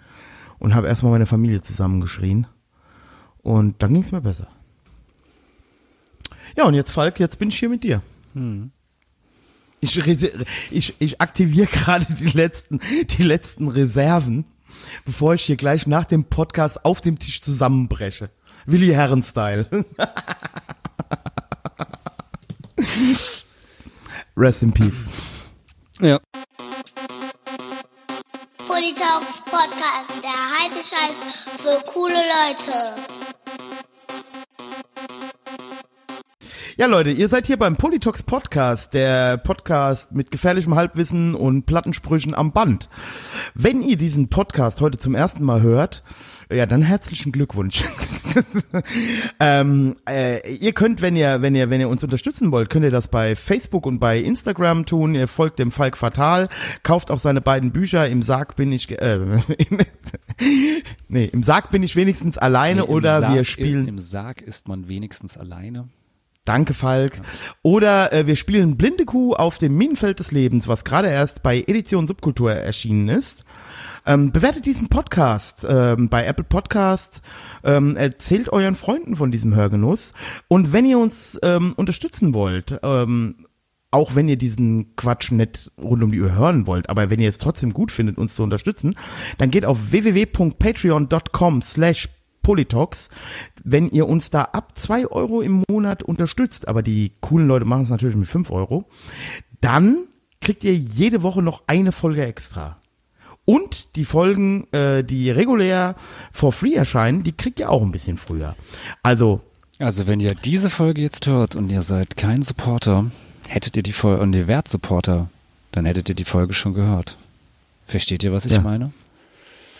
und habe erstmal meine Familie zusammengeschrien. Und dann ging es mir besser. Ja, und jetzt, Falk, jetzt bin ich hier mit dir. Ich, rese- ich, ich aktiviere gerade die letzten, die letzten Reserven, bevor ich hier gleich nach dem Podcast auf dem Tisch zusammenbreche. Willi Herren-Style. Rest in peace. Ja. Politox Podcast, der heiße Scheiß für coole Leute. Ja, Leute, ihr seid hier beim Politox Podcast, der Podcast mit gefährlichem Halbwissen und Plattensprüchen am Band. Wenn ihr diesen Podcast heute zum ersten Mal hört, ja, dann herzlichen Glückwunsch. ähm, äh, ihr könnt, wenn ihr, wenn ihr, wenn ihr uns unterstützen wollt, könnt ihr das bei Facebook und bei Instagram tun. Ihr folgt dem Falk Fatal, kauft auch seine beiden Bücher. Im Sarg bin ich, äh, im, nee, im Sarg bin ich wenigstens alleine Nee, im oder Sarg, wir spielen. Im Sarg ist man wenigstens alleine. Danke, Falk. Oder äh, wir spielen Blinde Kuh auf dem Minenfeld des Lebens, was gerade erst bei Edition Subkultur erschienen ist. Ähm, bewertet diesen Podcast ähm, bei Apple Podcasts, ähm, erzählt euren Freunden von diesem Hörgenuss. Und wenn ihr uns ähm, unterstützen wollt, ähm, auch wenn ihr diesen Quatsch nicht rund um die Uhr hören wollt, aber wenn ihr es trotzdem gut findet, uns zu unterstützen, dann geht auf www.patreon.com slash Politox, wenn ihr uns da ab zwei Euro im Monat unterstützt, aber die coolen Leute machen es natürlich mit fünf Euro, dann kriegt ihr jede Woche noch eine Folge extra. Und die Folgen, äh, die regulär for free erscheinen, die kriegt ihr auch ein bisschen früher. Also, Also wenn ihr diese Folge jetzt hört und ihr seid kein Supporter, hättet ihr die Folge, und ihr wärt Supporter, dann hättet ihr die Folge schon gehört. Versteht ihr, was ich Ja. meine?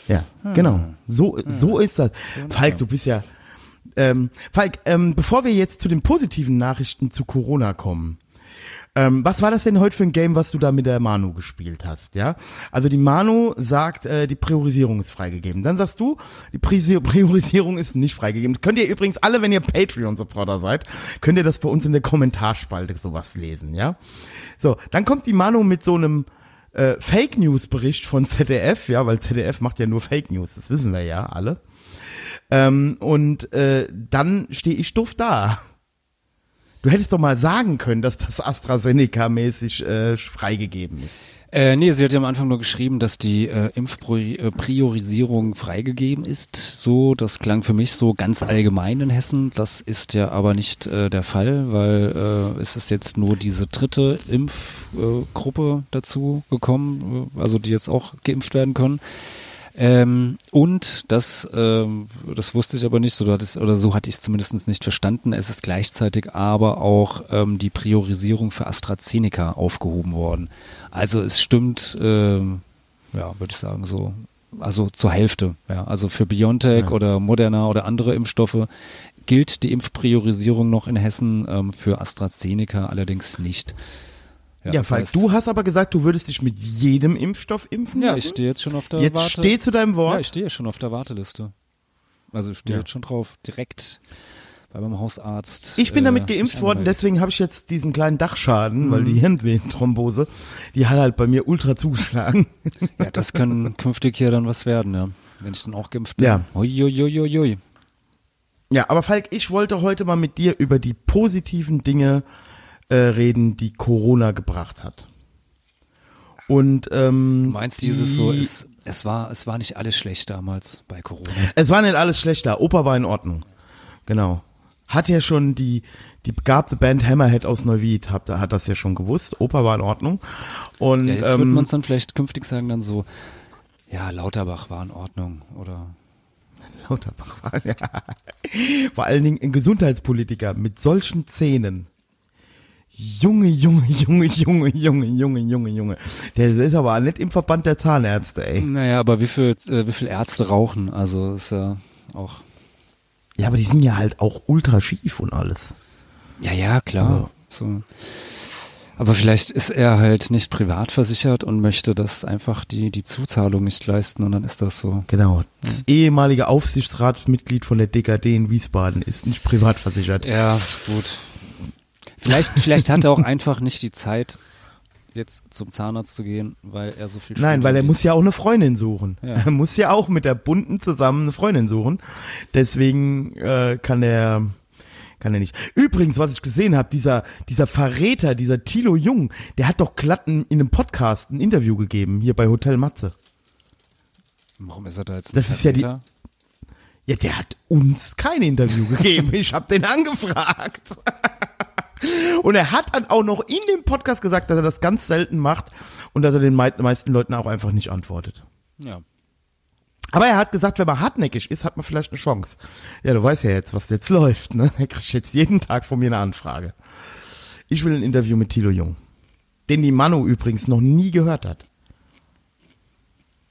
Ja, genau. So, so ist das. Falk, du bist ja. Ähm, Falk, ähm, bevor wir jetzt zu den positiven Nachrichten zu Corona kommen, ähm, was war das denn heute für ein Game, was du da mit der Manu gespielt hast? Ja, also die Manu sagt, äh, die Priorisierung ist freigegeben. Dann sagst du, die Pri- Priorisierung ist nicht freigegeben. Könnt ihr übrigens alle, wenn ihr Patreon-Supporter seid, könnt ihr das bei uns in der Kommentarspalte sowas lesen, ja? So, dann kommt die Manu mit so einem äh, Fake News Bericht von ZDF, ja, weil ZDF macht ja nur Fake News, das wissen wir ja alle. Ähm, und äh, dann stehe ich doof da. Du hättest doch mal sagen können, dass das AstraZeneca-mäßig äh, freigegeben ist. Äh, nee, sie hat ja am Anfang nur geschrieben, dass die äh, Impfpriorisierung freigegeben ist. So, das klang für mich so ganz allgemein in Hessen. Das ist ja aber nicht äh, der Fall, weil äh, es ist jetzt nur diese dritte Impfgruppe äh, dazu gekommen, äh, also die jetzt auch geimpft werden können. Ähm, und das, ähm, das wusste ich aber nicht, so, das, oder so hatte ich es zumindest nicht verstanden. Es ist gleichzeitig aber auch ähm, die Priorisierung für AstraZeneca aufgehoben worden. Also es stimmt, ähm, ja, würde ich sagen, so, also zur Hälfte. Ja. Also für BioNTech oder Moderna oder andere Impfstoffe gilt die Impfpriorisierung noch in Hessen, ähm, für AstraZeneca allerdings nicht. Ja, das Falk, heißt- du hast aber gesagt, du würdest dich mit jedem Impfstoff impfen Ja, lassen. ich stehe jetzt schon auf der Jetzt Warte. steh zu deinem Wort. Ja, ich stehe schon auf der Warteliste. Also ich stehe Ja. jetzt schon drauf, direkt bei meinem Hausarzt. Ich bin äh, damit geimpft worden, deswegen habe ich jetzt diesen kleinen Dachschaden, weil Mhm. die Hirnvenenthrombose, die hat halt bei mir ultra zugeschlagen. Ja, das kann künftig hier dann was werden, ja. Wenn ich dann auch geimpft bin. Ja. Uiuiuiui. Ja, aber Falk, ich wollte heute mal mit dir über die positiven Dinge äh, reden, die Corona gebracht hat. Und ähm, Du meinst dieses so, es, es war, es war nicht alles schlecht damals bei Corona. Es war nicht alles schlecht da. Opa war in Ordnung. Genau. Hat ja schon die, die begabte Band Hammerhead aus Neuwied, hat, hat das ja schon gewusst. Opa war in Ordnung. Und Ja, jetzt wird ähm, man es dann vielleicht künftig sagen dann so, ja, Lauterbach war in Ordnung oder Lauterbach war, ja. Vor allen Dingen ein Gesundheitspolitiker mit solchen Zähnen. Junge, Junge, Junge, Junge, Junge, Junge, Junge, Junge. Der ist aber nicht im Verband der Zahnärzte, ey. Naja, aber wie viel, äh, wie viel Ärzte rauchen? Also ist ja auch. Ja, aber die sind ja halt auch ultra schief und alles. Ja, ja, klar. So. Aber vielleicht ist er halt nicht privat versichert und möchte das einfach die, die Zuzahlung nicht leisten und dann ist das so. Genau. Das ehemalige Aufsichtsratsmitglied von der DKD in Wiesbaden ist nicht privat versichert. Ja, gut. Vielleicht, vielleicht hat er auch einfach nicht die Zeit, jetzt zum Zahnarzt zu gehen, weil er so viel Nein, weil er geht. muss ja auch eine Freundin suchen. Ja. Er muss ja auch mit der Bunten zusammen eine Freundin suchen. Deswegen äh, kann er kann er nicht. Übrigens, was ich gesehen habe, dieser dieser Verräter, dieser Thilo Jung, der hat doch glatt in in einem Podcast ein Interview gegeben hier bei Hotel Matze. Warum ist er da jetzt Das ist ja die- Verräter? Ja, der hat uns kein Interview gegeben. Ich habe den angefragt. Und er hat dann auch noch in dem Podcast gesagt, dass er das ganz selten macht und dass er den mei- meisten Leuten auch einfach nicht antwortet. Ja. Aber er hat gesagt, wenn man hartnäckig ist, hat man vielleicht eine Chance. Ja, du weißt ja jetzt, was jetzt läuft, ne? Er kriegt jetzt jeden Tag von mir eine Anfrage. Ich will ein Interview mit Thilo Jung. Den die Manu übrigens noch nie gehört hat.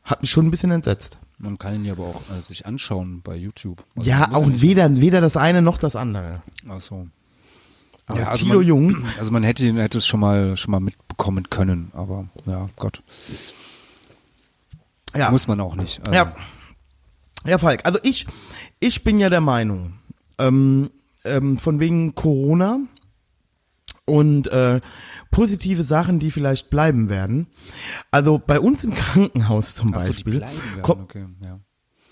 Hat mich schon ein bisschen entsetzt. Man kann ihn ja aber auch äh, sich anschauen bei YouTube. Also Ja, auch weder, weder das eine noch das andere. Ach so. Aber Ja, also Thilo man- Jung, Also man hätte hätte es schon mal schon mal mitbekommen können, aber ja, Gott, ja. muss man auch nicht. Also, Ja. Ja, Falk, also ich, ich bin ja der Meinung, ähm, ähm, von wegen Corona und äh, positive Sachen, die vielleicht bleiben werden. Also bei uns im Krankenhaus zum Ach so, die Beispiel. bleiben werden, okay, ja.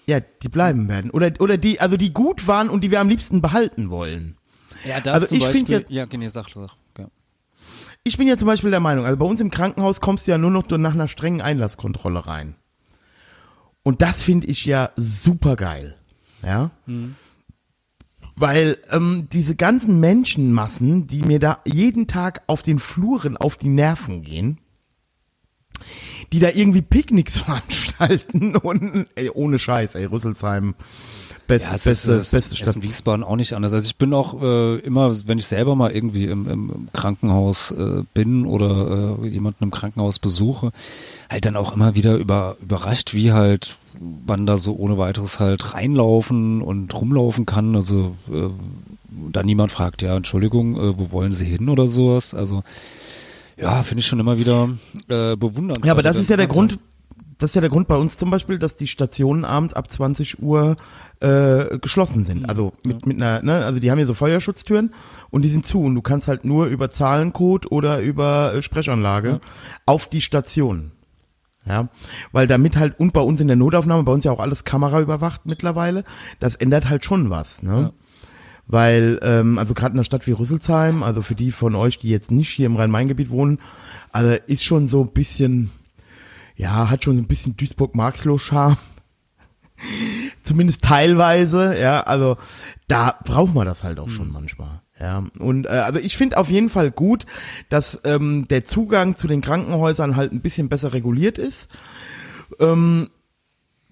Ja, die bleiben werden. Oder, oder die, also die gut waren und die wir am liebsten behalten wollen. Ja, das Also zum ich Beispiel, ja- ja, genau, sag, sag, ja. Ich bin ja zum Beispiel der Meinung, also bei uns im Krankenhaus kommst du ja nur noch nach einer strengen Einlasskontrolle rein. Und das finde ich ja super geil. Ja. Weil ähm, diese ganzen Menschenmassen, die mir da jeden Tag auf den Fluren auf die Nerven gehen, die da irgendwie Picknicks veranstalten und ey, ohne Scheiß, ey, Rüsselsheim, best, Ja, es beste, ist, beste ist Stadt. in Wiesbaden auch nicht anders. Also ich bin auch äh, immer, wenn ich selber mal irgendwie im, im, Krankenhaus äh, bin oder äh, jemanden im Krankenhaus besuche, halt dann auch immer wieder über, überrascht, wie halt man da so ohne weiteres halt reinlaufen und rumlaufen kann. Also äh, da niemand fragt, ja, Entschuldigung, äh, wo wollen Sie hin oder sowas. Also ja, finde ich schon immer wieder äh, bewundernswert. Ja, aber das ist ja der. Grund, das ist ja der Grund bei uns zum Beispiel, dass die Stationen abends ab 20 Uhr äh, geschlossen sind. Also mit, mit einer, ne, also die haben ja so Feuerschutztüren und die sind zu und du kannst halt nur über Zahlencode oder über äh, Sprechanlage auf die Station. Ja, weil damit halt, und bei uns in der Notaufnahme, bei uns ja auch alles Kamera überwacht mittlerweile, das ändert halt schon was, ne? Weil, ähm, also gerade in einer Stadt wie Rüsselsheim, also für die von euch, die jetzt nicht hier im Rhein-Main-Gebiet wohnen, also ist schon so ein bisschen, ja, hat schon so ein bisschen Duisburg-Marxloh-Charme. Zumindest teilweise, ja, also da braucht man das halt auch schon manchmal. Ja, und äh, also ich finde auf jeden Fall gut, dass ähm, der Zugang zu den Krankenhäusern halt ein bisschen besser reguliert ist. Ähm,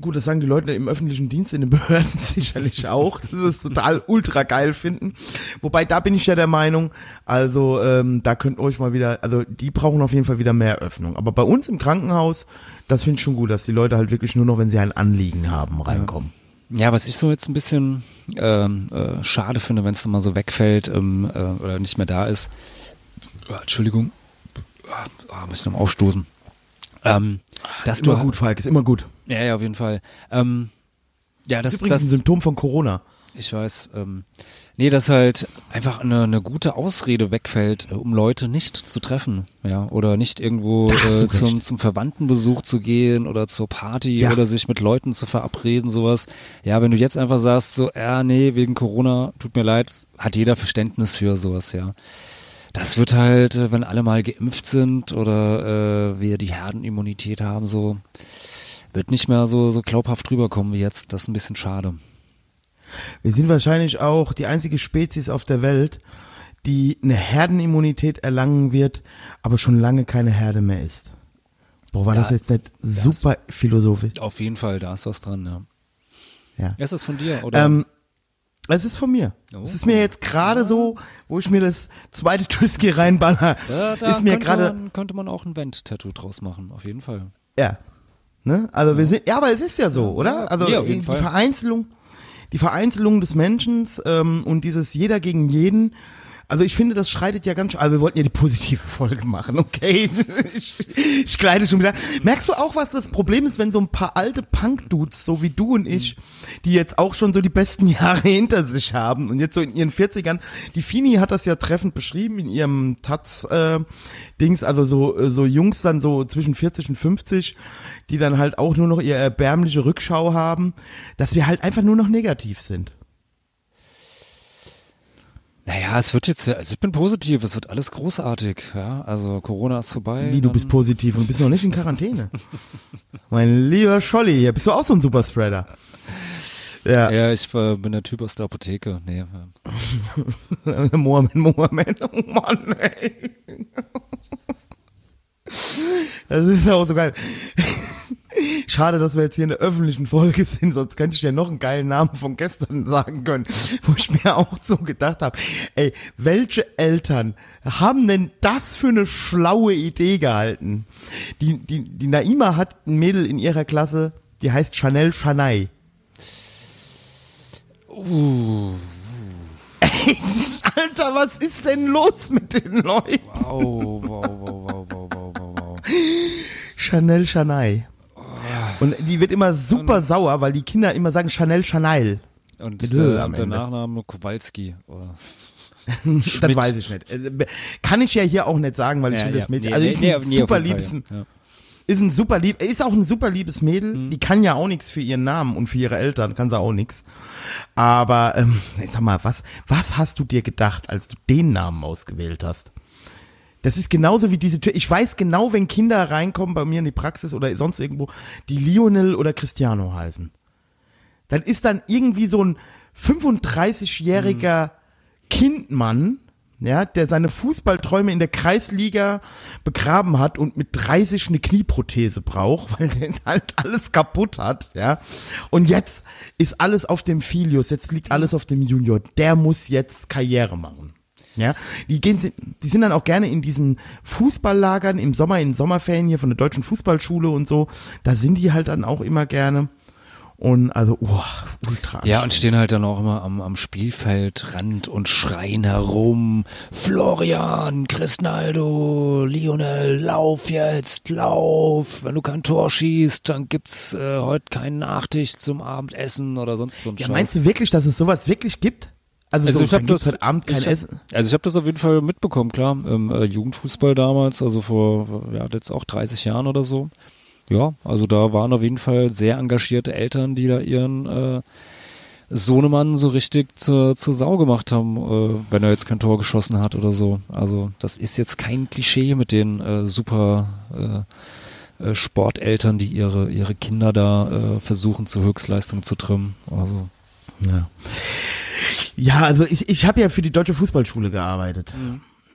gut, das sagen die Leute im öffentlichen Dienst, in den Behörden sicherlich auch, dass sie es total ultra geil finden. Wobei, da bin ich ja der Meinung, also ähm, da könnt ihr euch mal wieder, also die brauchen auf jeden Fall wieder mehr Öffnung. Aber bei uns im Krankenhaus, das finde ich schon gut, dass die Leute halt wirklich nur noch, wenn sie ein Anliegen haben, reinkommen. Ja, was ich so jetzt ein bisschen ähm, äh, schade finde, wenn es dann mal so wegfällt ähm, äh, oder nicht mehr da ist. Ah, Entschuldigung. Ah, muss ich noch mal aufstoßen. Ähm, dass Immer du gut, Falk, ist immer gut. Ja, ja, auf jeden Fall. Ähm, ja, das, ist übrigens ein das, Symptom von Corona. ich weiß. Ähm, nee, dass halt einfach eine, eine gute Ausrede wegfällt, äh, um Leute nicht zu treffen, ja, oder nicht irgendwo äh, zum, recht. zum Verwandtenbesuch zu gehen oder zur Party Ja. oder sich mit Leuten zu verabreden, sowas. Ja, wenn du jetzt einfach sagst, so, ja, nee, wegen Corona, tut mir leid, hat jeder Verständnis für sowas, ja. Das wird halt, äh, wenn alle mal geimpft sind oder äh, wir die Herdenimmunität haben, so, wird nicht mehr so, so glaubhaft rüberkommen wie jetzt. Das ist ein bisschen schade. Wir sind wahrscheinlich auch die einzige Spezies auf der Welt, die eine Herdenimmunität erlangen wird, aber schon lange keine Herde mehr ist. Boah, war Ja, das jetzt nicht super philosophisch? Auf jeden Fall, da ist was dran, ja. Ja. Ist das von dir, oder? Ähm, es ist von mir. Oh. Es ist mir jetzt gerade so, wo ich mir das zweite Tüski reinballer, ja, da ist mir gerade, man, könnte man auch ein Vent-Tattoo draus machen, auf jeden Fall. ja. Ne? Also wir sind, ja, aber es ist ja so, oder? Also Ja, die Fall. Vereinzelung, die Vereinzelung des Menschen ähm, und dieses jeder gegen jeden, Also ich finde, das schreitet ja ganz schön. Also wir wollten ja die positive Folge machen, okay? Ich, ich kleide schon wieder. Merkst du auch, was das Problem ist, wenn so ein paar alte Punk-Dudes, so wie du und ich, die jetzt auch schon so die besten Jahre hinter sich haben und jetzt so in ihren 40ern, die Fini hat das ja treffend beschrieben in ihrem Taz-Dings, also so, äh, so Jungs dann so zwischen 40 und 50, die dann halt auch nur noch ihre erbärmliche Rückschau haben, dass wir halt einfach nur noch negativ sind. Naja, es wird jetzt, also ich bin positiv, es wird alles großartig, ja. Also Corona ist vorbei. Wie, du bist positiv und bist noch nicht in Quarantäne. mein lieber Scholli, hier bist du auch so ein Superspreader. Ja, Ja, ich äh, bin der Typ aus der Apotheke. Nee, Mohammed, Mohammed, oh Mann, ey. Das ist auch so geil. Schade, dass wir jetzt hier in der öffentlichen Folge sind, sonst könnte ich dir noch einen geilen Namen von gestern sagen können, wo ich mir auch so gedacht habe, ey, welche Eltern haben denn das für eine schlaue Idee gehalten? Die, die, die Naima hat ein Mädel in ihrer Klasse, die heißt Chanel Chanay. Ey, Alter, was ist denn los mit den Leuten? wow, wow, wow, wow, wow, wow, wow, wow. Chanel Chanay. Und die wird immer super sauer, weil die Kinder immer sagen Chanel Chanel. Und Mit Ö der, der. Nachname Kowalski. Oder? Das weiß ich nicht. Äh, Kann ich ja hier auch nicht sagen, weil ich finde das Mädchen. also ist ein super liebes, Ja. ist ein super lieb, ist auch ein super liebes Mädel. Mhm. Die kann ja auch nichts für ihren Namen und für ihre Eltern kann sie auch nichts. Aber ähm, jetzt sag mal, was was hast du dir gedacht, als du den Namen ausgewählt hast? Das ist genauso wie diese Tür. Ich weiß genau, wenn Kinder reinkommen bei mir in die Praxis oder sonst irgendwo, die Lionel oder Cristiano heißen. Dann ist dann irgendwie so ein 35-jähriger Kindmann, ja, der seine Fußballträume in der Kreisliga begraben hat und mit 30 eine Knieprothese braucht, weil der halt alles kaputt hat, ja. Und jetzt ist alles auf dem Filius, jetzt liegt alles auf dem Junior. Der muss jetzt Karriere machen. Ja, die gehen, die sind dann auch gerne in diesen Fußballlagern im Sommer, in Sommerferien hier von der deutschen Fußballschule und so. Da sind die halt dann auch immer gerne. Und also, oh, ultra. Ja, und stehen halt dann auch immer am, am Spielfeldrand und schreien herum. Florian, Crisnaldo, Lionel, lauf jetzt, lauf. Wenn du kein Tor schießt, dann gibt's äh, heute keinen Nachtisch zum Abendessen oder sonst so ein Ja, Scheiß. meinst du wirklich, dass es sowas wirklich gibt? Also, Also so, ich habe das heute Abend kein hab, Essen. Also ich habe das auf jeden Fall mitbekommen, klar. Im äh, Jugendfußball damals, also vor ja jetzt auch 30 Jahren oder so. Ja, also da waren auf jeden Fall sehr engagierte Eltern, die da ihren äh, Sohnemann so richtig zur, zur Sau gemacht haben, äh, wenn er jetzt kein Tor geschossen hat oder so. Also das ist jetzt kein Klischee mit den äh, super äh, äh, Sporteltern, die ihre ihre Kinder da äh, versuchen zur Höchstleistung zu trimmen. Also Ja. Ja, also ich, ich habe ja für die deutsche Fußballschule gearbeitet.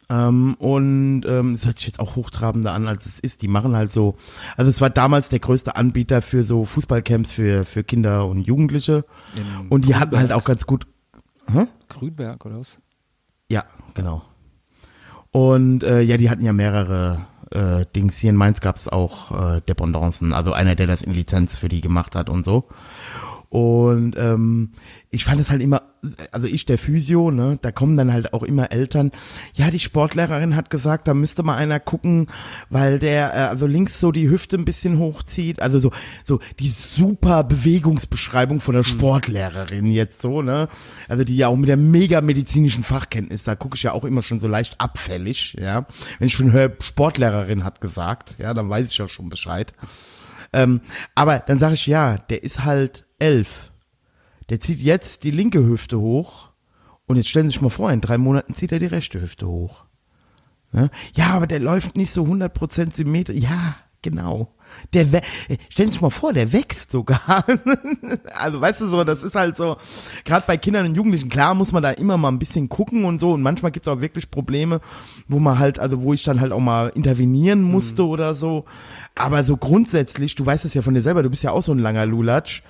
Ähm, und ähm, es hört sich jetzt auch hochtrabender an, als es ist. Die machen halt so, also es war damals der größte Anbieter für so Fußballcamps für, für Kinder und Jugendliche. in Und die hatten Grünberg. halt auch ganz gut, Grünberg oder was? ja, genau. Und äh, ja, die hatten ja mehrere äh, Dings. Hier in Mainz gab's auch äh, Dependancen, also einer, der das in Lizenz für die gemacht hat und so. Und ähm, ich fand es halt immer, also ich der Physio, ne, da kommen dann halt auch immer Eltern. Ja, die Sportlehrerin hat gesagt, da müsste mal einer gucken, weil der äh, also links so die Hüfte ein bisschen hochzieht. Also so so die super Bewegungsbeschreibung von der Sportlehrerin jetzt so, ne? Also die ja auch mit der mega medizinischen Fachkenntnis, da gucke ich ja auch immer schon so leicht abfällig, ja. Wenn ich schon höre, Sportlehrerin hat gesagt, ja, dann weiß ich ja schon Bescheid. Ähm, aber dann sage ich, ja, der ist halt elf. Der zieht jetzt die linke Hüfte hoch und jetzt stellen Sie sich mal vor, in drei Monaten zieht er die rechte Hüfte hoch. Ne? Ja, aber der läuft nicht so 100% symmetrisch. Ja, genau. Der äh, stellen Sie sich mal vor, der wächst sogar. also weißt du so, das ist halt so, gerade bei Kindern und Jugendlichen, klar muss man da immer mal ein bisschen gucken und so und manchmal gibt es auch wirklich Probleme, wo man halt, also wo ich dann halt auch mal intervenieren musste oder so. Aber so grundsätzlich, du weißt es ja von dir selber, du bist ja auch so ein langer Lulatsch.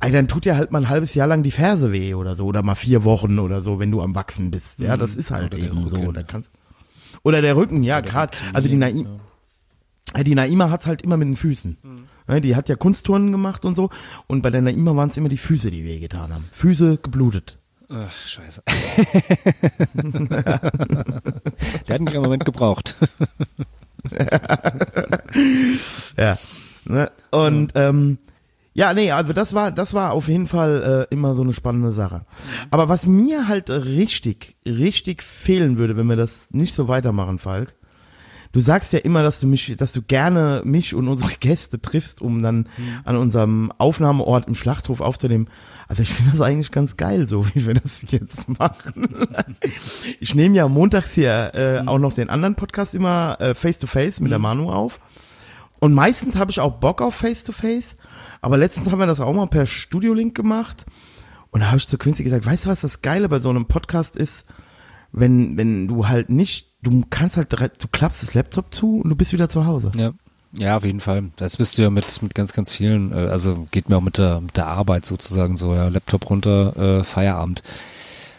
Ey, dann tut dir halt mal ein halbes Jahr lang die Ferse weh oder so oder mal vier Wochen oder so, wenn du am Wachsen bist. Ja, das ist halt Oder der eben so. Da kannst, oder der Rücken, ja, gerade. Also die Naim, ja. die Naima hat's halt immer mit den Füßen. Ja, die hat ja Kunstturnen gemacht und so. Und bei der Naima waren es immer die Füße, die wehgetan haben. Füße geblutet. Ach, scheiße. Der hat einen kleinen Moment gebraucht. Ja. Ne? Und ähm, ja, nee, also das war, das war auf jeden Fall äh, immer so eine spannende Sache. Aber was mir halt richtig, richtig fehlen würde, wenn wir das nicht so weitermachen, Falk, du sagst ja immer, dass du mich, dass du gerne mich und unsere Gäste triffst, um dann an unserem Aufnahmeort im Schlachthof aufzunehmen. Also ich finde das eigentlich ganz geil, so wie wir das jetzt machen. Ich nehme ja montags hier äh, auch noch den anderen Podcast immer äh, face to face mit der Manu auf. Und meistens habe ich auch Bock auf face to face. Aber letztens haben wir das auch mal per Studio-Link gemacht. Und da habe ich zu Quincy gesagt, weißt du, was das Geile bei so einem Podcast ist? Wenn, wenn du halt nicht, du kannst halt direkt, du klappst das Laptop zu und du bist wieder zu Hause. Ja. Ja, auf jeden Fall. Das bist du ja mit, mit ganz, ganz vielen, äh, also geht mir auch mit der, mit der Arbeit sozusagen so, ja, Laptop runter, äh, Feierabend.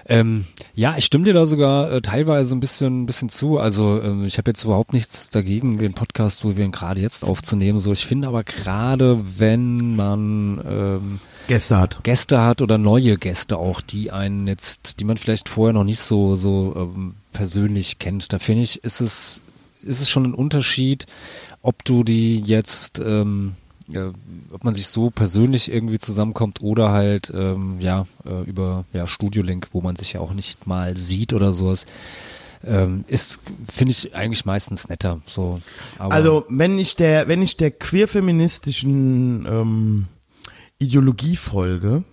Ähm, ja, ich stimme dir da sogar äh, teilweise ein bisschen, ein bisschen zu. Also ähm, ich habe jetzt überhaupt nichts dagegen, den Podcast, wo wir ihn gerade jetzt aufzunehmen. So, ich finde aber gerade, wenn man ähm, Gäste hat. Gäste hat oder neue Gäste auch, die einen jetzt, die man vielleicht vorher noch nicht so so ähm, persönlich kennt, da finde ich, ist es ist es schon ein Unterschied, ob du die jetzt ähm, ja, ob man sich so persönlich irgendwie zusammenkommt oder halt ähm, ja äh, über ja Studio-Link, wo man sich ja auch nicht mal sieht oder sowas, ähm, ist finde ich eigentlich meistens netter. So, Also wenn ich der, wenn ich der queerfeministischen ähm, Ideologie folge,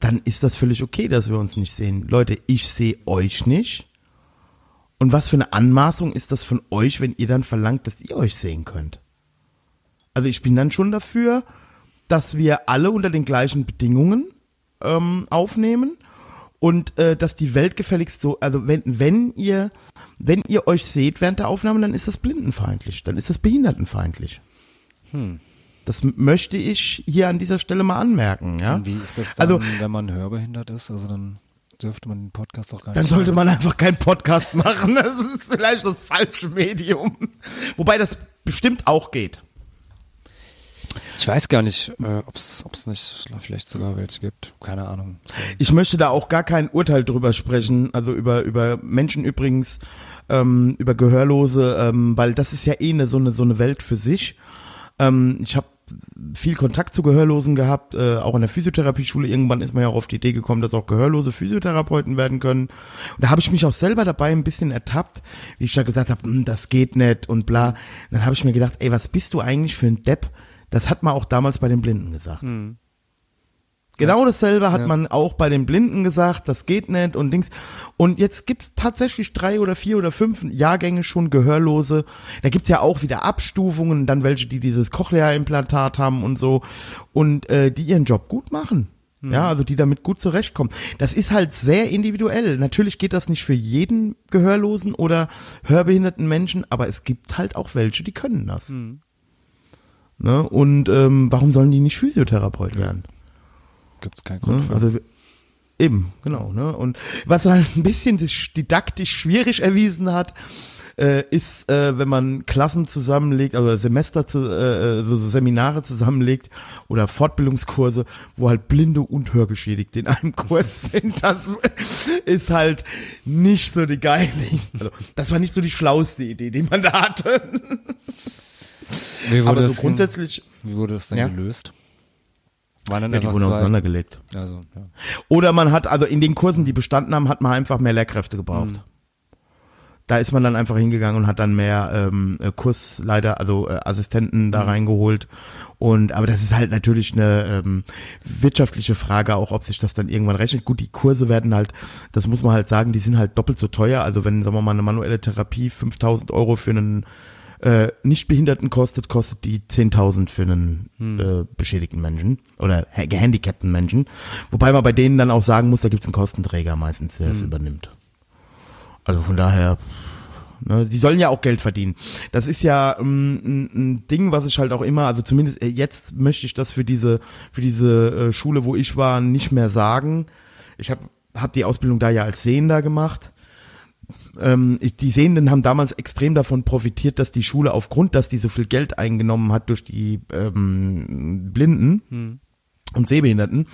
dann ist das völlig okay, dass wir uns nicht sehen. Leute, ich sehe euch nicht. Und was für eine Anmaßung ist das von euch, wenn ihr dann verlangt, dass ihr euch sehen könnt? Also ich bin dann schon dafür, dass wir alle unter den gleichen Bedingungen ähm, aufnehmen und äh, dass die Welt gefälligst so, also wenn, wenn ihr, wenn ihr euch seht während der Aufnahme, dann ist das blindenfeindlich, dann ist das behindertenfeindlich. Das m- möchte ich hier an dieser Stelle mal anmerken, ja. wie ist das dann, Also- wenn man hörbehindert ist? Also dann dürfte man den Podcast auch gar Dann nicht. sollte man einfach keinen Podcast machen. Das ist vielleicht das falsche Medium. Wobei das bestimmt auch geht. Ich weiß gar nicht, äh, ob es nicht vielleicht sogar welche gibt. Keine Ahnung. Ich möchte da auch gar kein Urteil drüber sprechen, also über, über Menschen übrigens, ähm, über Gehörlose, ähm, weil das ist ja eh eine, so, eine, so eine Welt für sich. Ähm, ich habe viel Kontakt zu Gehörlosen gehabt, äh, auch in der Physiotherapieschule. Irgendwann ist man ja auch auf die Idee gekommen, dass auch Gehörlose Physiotherapeuten werden können. Und da habe ich mich auch selber dabei ein bisschen ertappt, wie ich da gesagt habe, "Hm, das geht nicht und bla. Dann habe ich mir gedacht, ey, was bist du eigentlich für ein Depp? Das hat man auch damals bei den Blinden gesagt. Genau dasselbe hat Ja. man auch bei den Blinden gesagt, das geht nicht und Dings. Und jetzt gibt's tatsächlich drei oder vier oder fünf Jahrgänge schon Gehörlose. Da gibt's ja auch wieder Abstufungen, dann welche, die dieses Cochlea-Implantat haben und so und äh, die ihren Job gut machen. Ja, also die damit gut zurechtkommen. Das ist halt sehr individuell. Natürlich geht das nicht für jeden Gehörlosen oder hörbehinderten Menschen, aber es gibt halt auch welche, die können das. Ne? Und ähm, warum sollen die nicht Physiotherapeut werden? Gibt's keinen Grund Ne? für. Also eben, genau. Ne? Und was halt ein bisschen didaktisch schwierig erwiesen hat, äh, ist, äh, wenn man Klassen zusammenlegt, also Semester, zu, äh, so so Seminare zusammenlegt oder Fortbildungskurse, wo halt Blinde und Hörgeschädigte in einem Kurs sind, das ist halt nicht so die geile, also das war nicht so die schlauste Idee, die man da hatte. wie wurde Aber das so grundsätzlich, denn, wie wurde das denn Ja. gelöst? Waren dann ja, die wurden zwei? auseinandergelegt. Also, ja. Oder man hat, also in den Kursen, die bestanden haben, hat man einfach mehr Lehrkräfte gebraucht. Da ist man dann einfach hingegangen und hat dann mehr ähm, äh, Kursleiter, also äh, Assistenten da reingeholt. Und aber das ist halt natürlich eine ähm, wirtschaftliche Frage, auch ob sich das dann irgendwann rechnet. Gut, die Kurse werden halt, das muss man halt sagen, die sind halt doppelt so teuer. Also wenn, sagen wir mal, eine manuelle Therapie 5000 Euro für einen äh, Nichtbehinderten kostet, kostet die 10.000 für einen äh, beschädigten Menschen oder ha- gehandicapten Menschen. Wobei man bei denen dann auch sagen muss, da gibt's einen Kostenträger meistens, der es übernimmt. Also von daher, ne, die sollen ja auch Geld verdienen. Das ist ja ähm, ein, ein Ding, was ich halt auch immer, also zumindest äh, jetzt möchte ich das für diese für diese äh, Schule, wo ich war, nicht mehr sagen. Ich habe hab die Ausbildung da ja als Sehender gemacht ähm, die Sehenden haben damals extrem davon profitiert, dass die Schule aufgrund, dass die so viel Geld eingenommen hat durch die ähm, Blinden, und Sehbehinderten,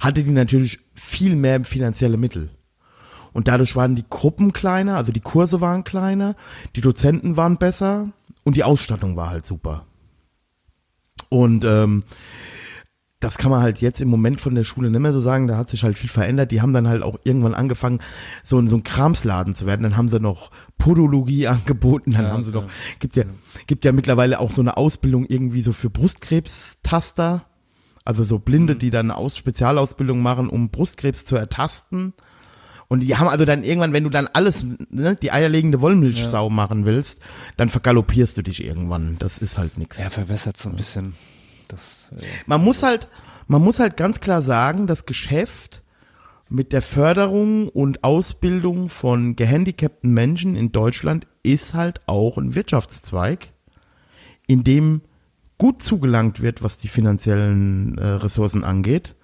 hatte die natürlich viel mehr finanzielle Mittel. Und dadurch waren die Gruppen kleiner, also die Kurse waren kleiner, die Dozenten waren besser und die Ausstattung war halt super. Und ähm, das kann man halt jetzt im Moment von der Schule nicht mehr so sagen, da hat sich halt viel verändert. Die haben dann halt auch irgendwann angefangen, so, so ein Kramsladen zu werden. Dann haben sie noch Podologie angeboten, dann Ja, haben sie okay. noch, gibt ja, gibt ja mittlerweile auch so eine Ausbildung irgendwie so für Brustkrebstaster. Also so Blinde, Mhm. die dann Aus Spezialausbildung machen, um Brustkrebs zu ertasten. Und die haben also dann irgendwann, wenn du dann alles, ne, die eierlegende Wollmilchsau machen willst, dann vergaloppierst du dich irgendwann. Das ist halt nix. Er verwässert so ein bisschen das. Äh, Man muss halt, man muss halt ganz klar sagen, das Geschäft mit der Förderung und Ausbildung von gehandicapten Menschen in Deutschland ist halt auch ein Wirtschaftszweig, in dem gut zugelangt wird, was die finanziellen äh, Ressourcen angeht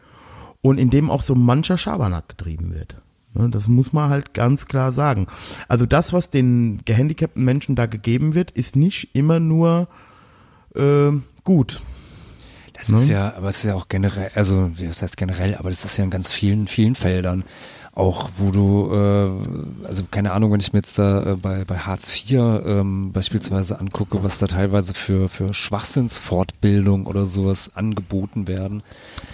und in dem auch so mancher Schabernack getrieben wird. Ne, Das muss man halt ganz klar sagen. Also das, was den gehandicapten Menschen da gegeben wird, ist nicht immer nur äh, gut. Das ist ja, aber es ist ja auch generell, also das heißt generell, aber das ist ja in ganz vielen, vielen Feldern. Auch wo du, äh, also keine Ahnung, wenn ich mir jetzt da äh, bei, bei Hartz IV ähm, beispielsweise angucke, was da teilweise für, für Schwachsinnsfortbildung oder sowas angeboten werden.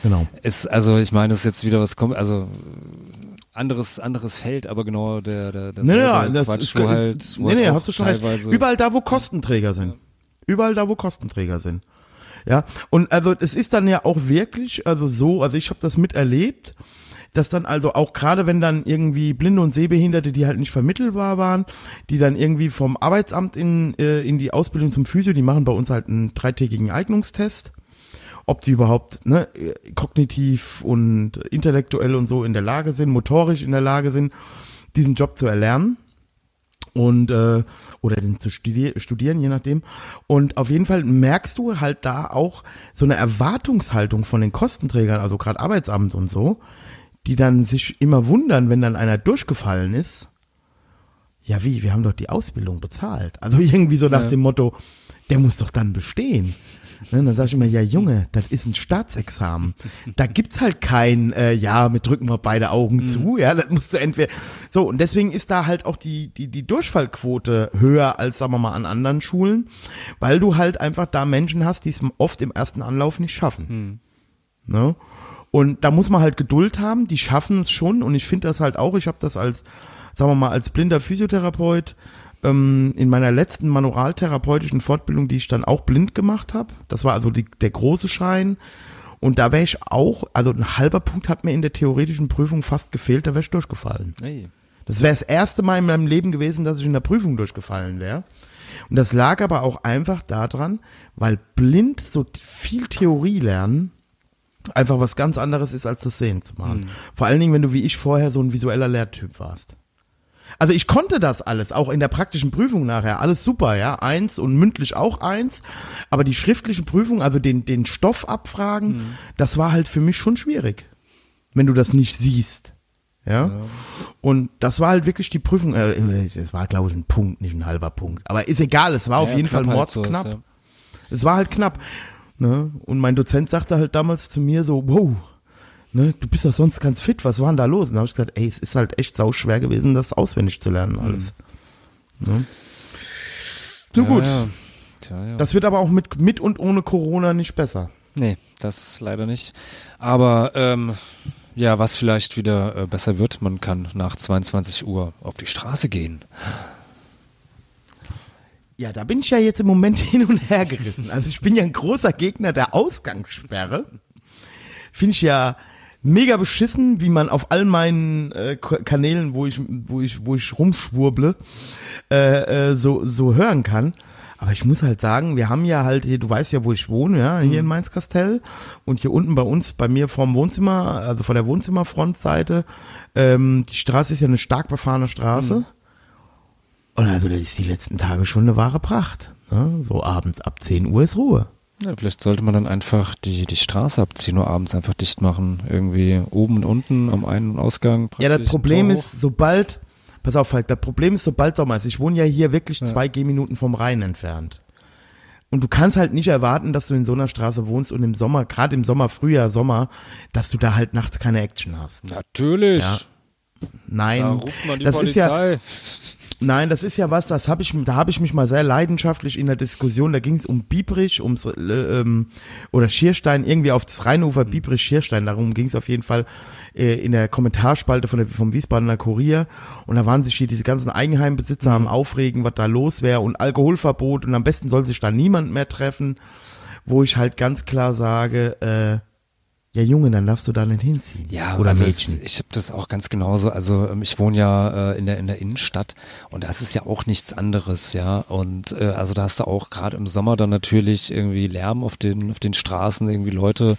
Genau. Ist, also ich meine, das ist jetzt wieder was kommt, also anderes, anderes Feld, aber genau der, der, der Nee, selbe das Quatsch, ist, wo halt, wo nee, halt nee, auch hast du schon recht. Überall da, wo Kostenträger sind. Überall da, wo Kostenträger sind. Ja, und also es ist dann ja auch wirklich, also so, also ich habe das miterlebt, dass dann also auch gerade wenn dann irgendwie Blinde und Sehbehinderte, die halt nicht vermittelbar waren, die dann irgendwie vom Arbeitsamt in, äh, in die Ausbildung zum Physio, die machen bei uns halt einen dreitägigen Eignungstest, ob die überhaupt ne, kognitiv und intellektuell und so in der Lage sind, motorisch in der Lage sind, diesen Job zu erlernen. Und äh, oder den zu studier studieren, je nachdem. Und auf jeden Fall merkst du halt da auch so eine Erwartungshaltung von den Kostenträgern, also gerade Arbeitsamt und so, die dann sich immer wundern, wenn dann einer durchgefallen ist. Ja, wie? Wir haben doch die Ausbildung bezahlt. Also irgendwie so nach Ja. dem Motto, der muss doch dann bestehen. Ne, dann sag ich immer, ja Junge, das ist ein Staatsexamen. Da gibt's halt kein, äh, ja, mit drücken wir beide Augen zu, ja, das musst du entweder, so, und deswegen ist da halt auch die, die, die Durchfallquote höher als, sagen wir mal, an anderen Schulen, weil du halt einfach da Menschen hast, die es oft im ersten Anlauf nicht schaffen. Ne? Und da muss man halt Geduld haben, die schaffen es schon und ich finde das halt auch, ich habe das als, sagen wir mal, als blinder Physiotherapeut ähm, in meiner letzten manualtherapeutischen Fortbildung, die ich dann auch blind gemacht habe. Das war also die, der große Schein. Und da wäre ich auch, also ein halber Punkt hat mir in der theoretischen Prüfung fast gefehlt, da wäre ich durchgefallen. Hey. Das wäre das erste Mal in meinem Leben gewesen, dass ich in der Prüfung durchgefallen wäre. Und das lag aber auch einfach daran, weil blind so viel Theorie lernen einfach was ganz anderes ist, als das Sehen zu machen. Vor allen Dingen, wenn du wie ich vorher so ein visueller Lehrtyp warst. Also ich konnte das alles, auch in der praktischen Prüfung nachher, alles super, ja, eins und mündlich auch eins, aber die schriftliche Prüfung, also den, den Stoff abfragen, das war halt für mich schon schwierig, wenn du das nicht siehst. Ja. Und das war halt wirklich die Prüfung, äh, es war glaube ich ein Punkt, nicht ein halber Punkt. Aber ist egal, es war auf Ja, jeden Fall knapp halt so mordsknapp. ist, ja. Es war halt knapp. Ne? Und mein Dozent sagte halt damals zu mir so, wow, ne, du bist doch sonst ganz fit, was war denn da los? Und da habe ich gesagt, ey, es ist halt echt sau schwer gewesen, das auswendig zu lernen alles. Ne? So Ja, gut. Ja. Tja, ja. Das wird aber auch mit, mit und ohne Corona nicht besser. Nee, das leider nicht. Aber ähm, ja, was vielleicht wieder äh, besser wird, man kann nach 22 Uhr auf die Straße gehen. Ja, da bin ich ja jetzt im Moment hin und her gerissen. Also ich bin ja ein großer Gegner der Ausgangssperre. Finde ich ja mega beschissen, wie man auf all meinen äh, Kanälen, wo ich, wo ich, wo ich rumschwurble, äh, äh, so, so hören kann. Aber ich muss halt sagen, wir haben ja halt hier, du weißt ja, wo ich wohne, ja, hier in Mainz-Kastell und hier unten bei uns, bei mir vorm Wohnzimmer, also vor der Wohnzimmerfrontseite, ähm, die Straße ist ja eine stark befahrene Straße. Und also das ist die letzten Tage schon eine wahre Pracht. Ne? So abends ab 10 Uhr ist Ruhe. Ja, vielleicht sollte man dann einfach die, die Straße ab 10 Uhr abends einfach dicht machen. Irgendwie oben und unten am Ein- und Ausgang. Ja, das Problem ist, sobald, pass auf, Falk, das Problem ist, sobald Sommer ist, ich wohne ja hier wirklich zwei Gehminuten vom Rhein entfernt. und du kannst halt nicht erwarten, dass du in so einer Straße wohnst und im Sommer, gerade im Sommer, Frühjahr, Sommer, dass du da halt nachts keine Action hast. Natürlich. Ja. Nein, Da ruft man die das ist ja, Polizei. Nein, das ist ja was, das habe ich, da habe ich mich mal sehr leidenschaftlich in der Diskussion, da ging es um Biebrich, ums äh, ähm, oder Schierstein, irgendwie auf das Rheinufer Biebrich Schierstein, darum ging es auf jeden Fall äh, in der Kommentarspalte von der, vom Wiesbadener Kurier. Und da waren sich hier diese ganzen Eigenheimbesitzer am Aufregen, was da los wäre und Alkoholverbot. Und am besten soll sich da niemand mehr treffen, wo ich halt ganz klar sage, äh, ja Junge, dann darfst du da nicht hinziehen. Ja, oder also Mädchen. Es, ich habe das auch ganz genauso. Also ähm, ich wohne ja äh, in der in der Innenstadt und das ist ja auch nichts anderes, ja. Und äh, also da hast du auch gerade im Sommer dann natürlich irgendwie Lärm auf den auf den Straßen, irgendwie Leute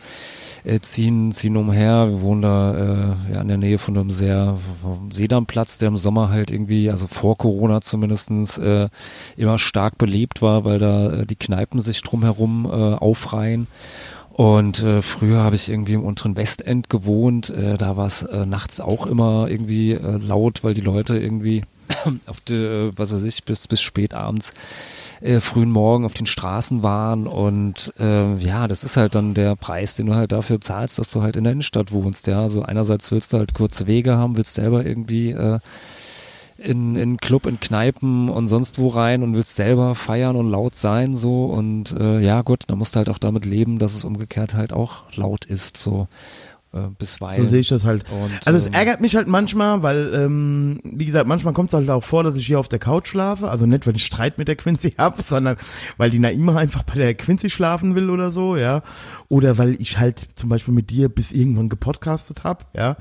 äh, ziehen ziehen umher. Wir wohnen da äh, ja in der Nähe von einem sehr vom Sedamplatz, der im Sommer halt irgendwie, also vor Corona zumindestens äh, immer stark belebt war, weil da äh, die Kneipen sich drumherum äh, aufreihen. Und äh, früher habe ich irgendwie im unteren Westend gewohnt. Äh, da war es äh, nachts auch immer irgendwie äh, laut, weil die Leute irgendwie auf die, äh, was weiß ich, bis, bis spät abends, äh, frühen Morgen auf den Straßen waren. Und äh, ja, das ist halt dann der Preis, den du halt dafür zahlst, dass du halt in der Innenstadt wohnst. Ja, also einerseits willst du halt kurze Wege haben, willst selber irgendwie äh, in, in Club, in Kneipen und sonst wo rein und willst selber feiern und laut sein so. Und äh, ja gut, dann musst du halt auch damit leben, dass es umgekehrt halt auch laut ist so bisweilen. So sehe ich das halt. Und, also es ähm, ärgert mich halt manchmal, weil, ähm, wie gesagt, manchmal kommt es halt auch vor, dass ich hier auf der Couch schlafe. Also nicht, weil ich Streit mit der Quincy hab, sondern weil die Naima einfach bei der Quincy schlafen will oder so, ja. Oder weil ich halt zum Beispiel mit dir bis irgendwann gepodcastet hab, ja.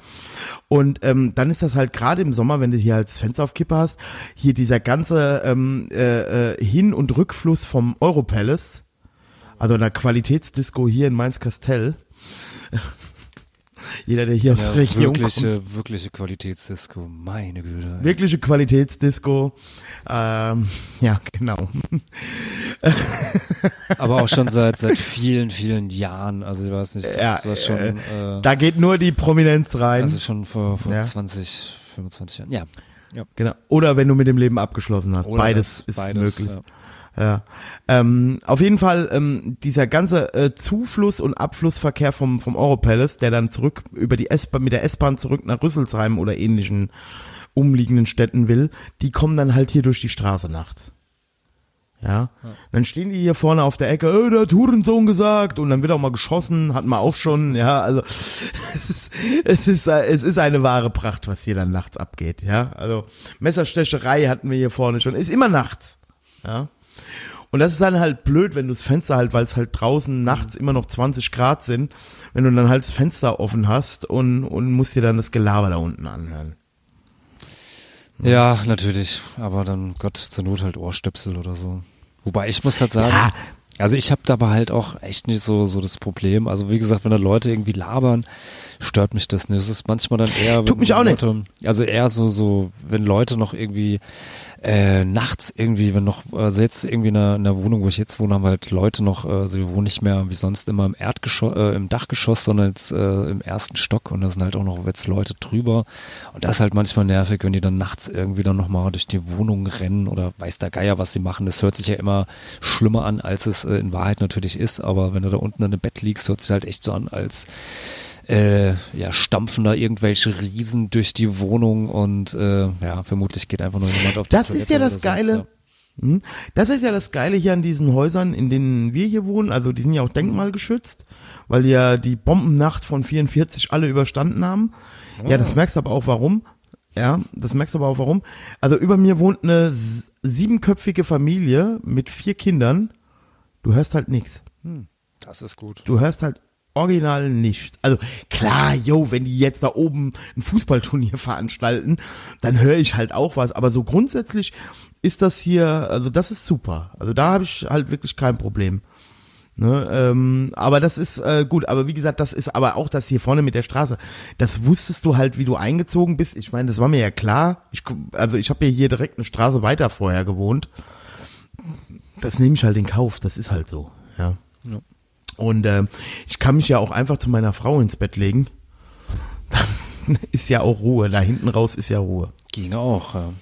Und ähm, dann ist das halt gerade im Sommer, wenn du hier das Fenster auf Kippe hast, hier dieser ganze ähm, äh, äh, Hin- und Rückfluss vom Europalace, also einer Qualitätsdisco hier in Mainz-Kastell. Jeder, der hier aus ja, der Region kommt. wirkliche, wirkliche Qualitätsdisco, meine Güte. ey. Wirkliche Qualitätsdisco. Ähm, ja, genau. Aber auch schon seit seit vielen, vielen Jahren. Also ich weiß nicht, das Ja, war schon, äh, Da geht nur die Prominenz rein. also schon vor, vor Ja. 20, 25 Jahren. Ja. ja. genau. Oder wenn du mit dem Leben abgeschlossen hast. Oder beides das, ist beides, möglich. Ja. Ja. Ähm, auf jeden Fall ähm, dieser ganze äh, Zufluss- und Abflussverkehr vom, vom Europalace, der dann zurück über die S-Bahn, mit der S-Bahn zurück nach Rüsselsheim oder ähnlichen umliegenden Städten will, die kommen dann halt hier durch die Straße nachts. Ja. Dann stehen die hier vorne auf der Ecke, äh, der hat Hurensohn gesagt und dann wird auch mal geschossen, hat man auch schon, ja, also es ist, es ist, es ist eine wahre Pracht, was hier dann nachts abgeht, ja. Also Messerstecherei hatten wir hier vorne schon, ist immer nachts, ja. Und das ist dann halt blöd, wenn du das Fenster halt, weil es halt draußen nachts immer noch 20 Grad sind, wenn du dann halt das Fenster offen hast und, und musst dir dann das Gelaber da unten anhören. Ja, natürlich. Aber dann, Gott, zur Not halt Ohrstöpsel oder so. Wobei ich muss halt sagen, Ja. Also ich habe dabei halt auch echt nicht so so das Problem. Also wie gesagt, wenn da Leute irgendwie labern, stört mich das nicht. Es ist manchmal dann eher, Tut mich auch nicht. Leute, Also eher so so, wenn Leute noch irgendwie äh, nachts irgendwie, wenn noch, also jetzt irgendwie in der, in der Wohnung, wo ich jetzt wohne, haben halt Leute noch, äh, also wir wohnen nicht mehr wie sonst immer im Erdgeschoss, äh, im Dachgeschoss, sondern jetzt äh, im ersten Stock und da sind halt auch noch jetzt Leute drüber und das ist halt manchmal nervig, wenn die dann nachts irgendwie dann nochmal durch die Wohnung rennen oder weiß der Geier, was sie machen. Das hört sich ja immer schlimmer an, als es äh, in Wahrheit natürlich ist, aber wenn du da unten in dem Bett liegst, hört sich halt echt so an, als äh, ja, stampfen da irgendwelche Riesen durch die Wohnung und äh, ja, vermutlich geht einfach nur jemand auf die Das ist ja Toilette das oder sonst, Geile. Hm? Das ist ja das Geile hier an diesen Häusern, in denen wir hier wohnen. Also die sind ja auch denkmalgeschützt, weil die ja die Bombennacht von 44 alle überstanden haben. Ja, das merkst du aber auch warum. Ja, das merkst du aber auch warum. Also über mir wohnt eine siebenköpfige Familie mit vier Kindern. Du hörst halt nichts. Das ist gut. Du hörst halt original nichts. Also klar, yo, wenn die jetzt da oben ein Fußballturnier veranstalten, dann höre ich halt auch was. Aber so grundsätzlich ist das hier, also das ist super. Also da habe ich halt wirklich kein Problem. Ne, ähm, aber das ist äh, gut, aber wie gesagt, das ist aber auch das hier vorne mit der Straße. Das wusstest du halt, wie du eingezogen bist. Ich meine, das war mir ja klar. Ich, also ich habe ja hier direkt eine Straße weiter vorher gewohnt. Das nehme ich halt in Kauf. Das ist halt so. Ja. Ja. Und äh, ich kann mich ja auch einfach zu meiner Frau ins Bett legen. Dann ist ja auch Ruhe. Da hinten raus ist ja Ruhe. Ging auch. Ja.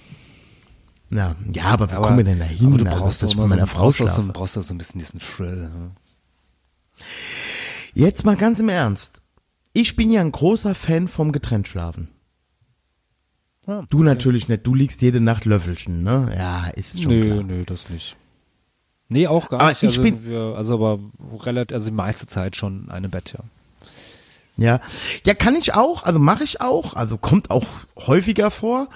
Na, ja, aber wie Aber, kommen wir denn da hin? du Also, brauchst immer mit so, meiner Frau brauchst schlafe. brauchst doch so ein bisschen diesen Thrill. hm? Jetzt mal ganz im Ernst. Ich bin ja ein großer Fan vom getrennt schlafen. Ja, Du natürlich nicht. Du liegst jede Nacht Löffelchen, ne? Ja, ist schon Nö, klar. nö, das nicht. Nee, auch gar Aber nicht. ich Also, bin- wir, also aber relativ, also die meiste Zeit schon eine Bett, ja. Ja, ja, kann ich auch, also mache ich auch, also kommt auch häufiger vor.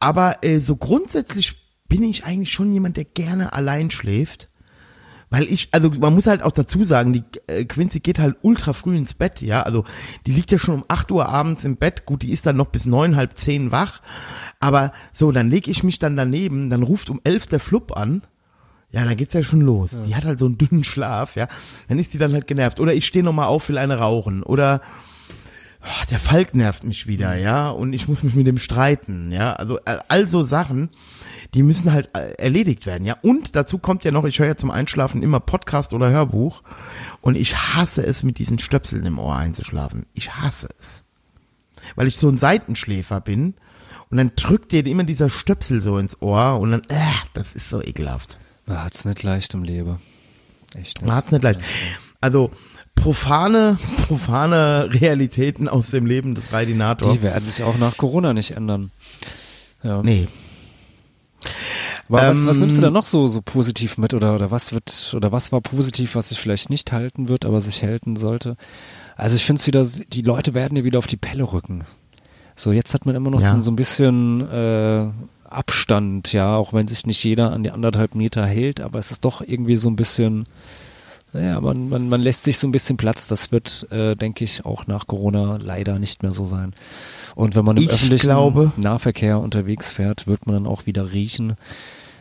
Aber äh, so grundsätzlich bin ich eigentlich schon jemand, der gerne allein schläft. Weil ich, also man muss halt auch dazu sagen, die äh, Quincy geht halt ultra früh ins Bett, ja. Also die liegt ja schon um 8 Uhr abends im Bett, gut, die ist dann noch bis neun, halb zehn wach. Aber so, dann leg ich mich dann daneben, dann ruft um elf der Flupp an. Ja, dann geht's ja schon los. Die hat halt so einen dünnen Schlaf, ja. Dann ist die dann halt genervt. Oder ich stehe noch mal auf, will eine rauchen. Oder oh, der Falk nervt mich wieder, ja. Und ich muss mich mit dem streiten, ja. Also äh, all so Sachen, die müssen halt äh, erledigt werden, ja. Und dazu kommt ja noch, ich höre ja zum Einschlafen immer Podcast oder Hörbuch. Und ich hasse es, mit diesen Stöpseln im Ohr einzuschlafen. Ich hasse es. Weil ich so ein Seitenschläfer bin. Und dann drückt dir immer dieser Stöpsel so ins Ohr und dann, äh, das ist so ekelhaft. Man hat's nicht leicht im Leben. Echt nicht. Man hat's nicht leicht. Also profane, profane Realitäten aus dem Leben des Raidinator. Die werden sich auch nach Corona nicht ändern. Ja. Nee. Aber was, Ähm, was nimmst du da noch so, so positiv mit oder, oder was wird, oder was war positiv, was sich vielleicht nicht halten wird, aber sich halten sollte? Also ich finde es wieder, die Leute werden ja wieder auf die Pelle rücken. So, jetzt hat man immer noch Ja. so, so ein bisschen äh, Abstand, ja, auch wenn sich nicht jeder an die anderthalb Meter hält, aber es ist doch irgendwie so ein bisschen, naja, man, man, man lässt sich so ein bisschen Platz. Das wird, äh, denke ich, auch nach Corona leider nicht mehr so sein. Und wenn man im Ich öffentlichen glaube- Nahverkehr unterwegs fährt, wird man dann auch wieder riechen,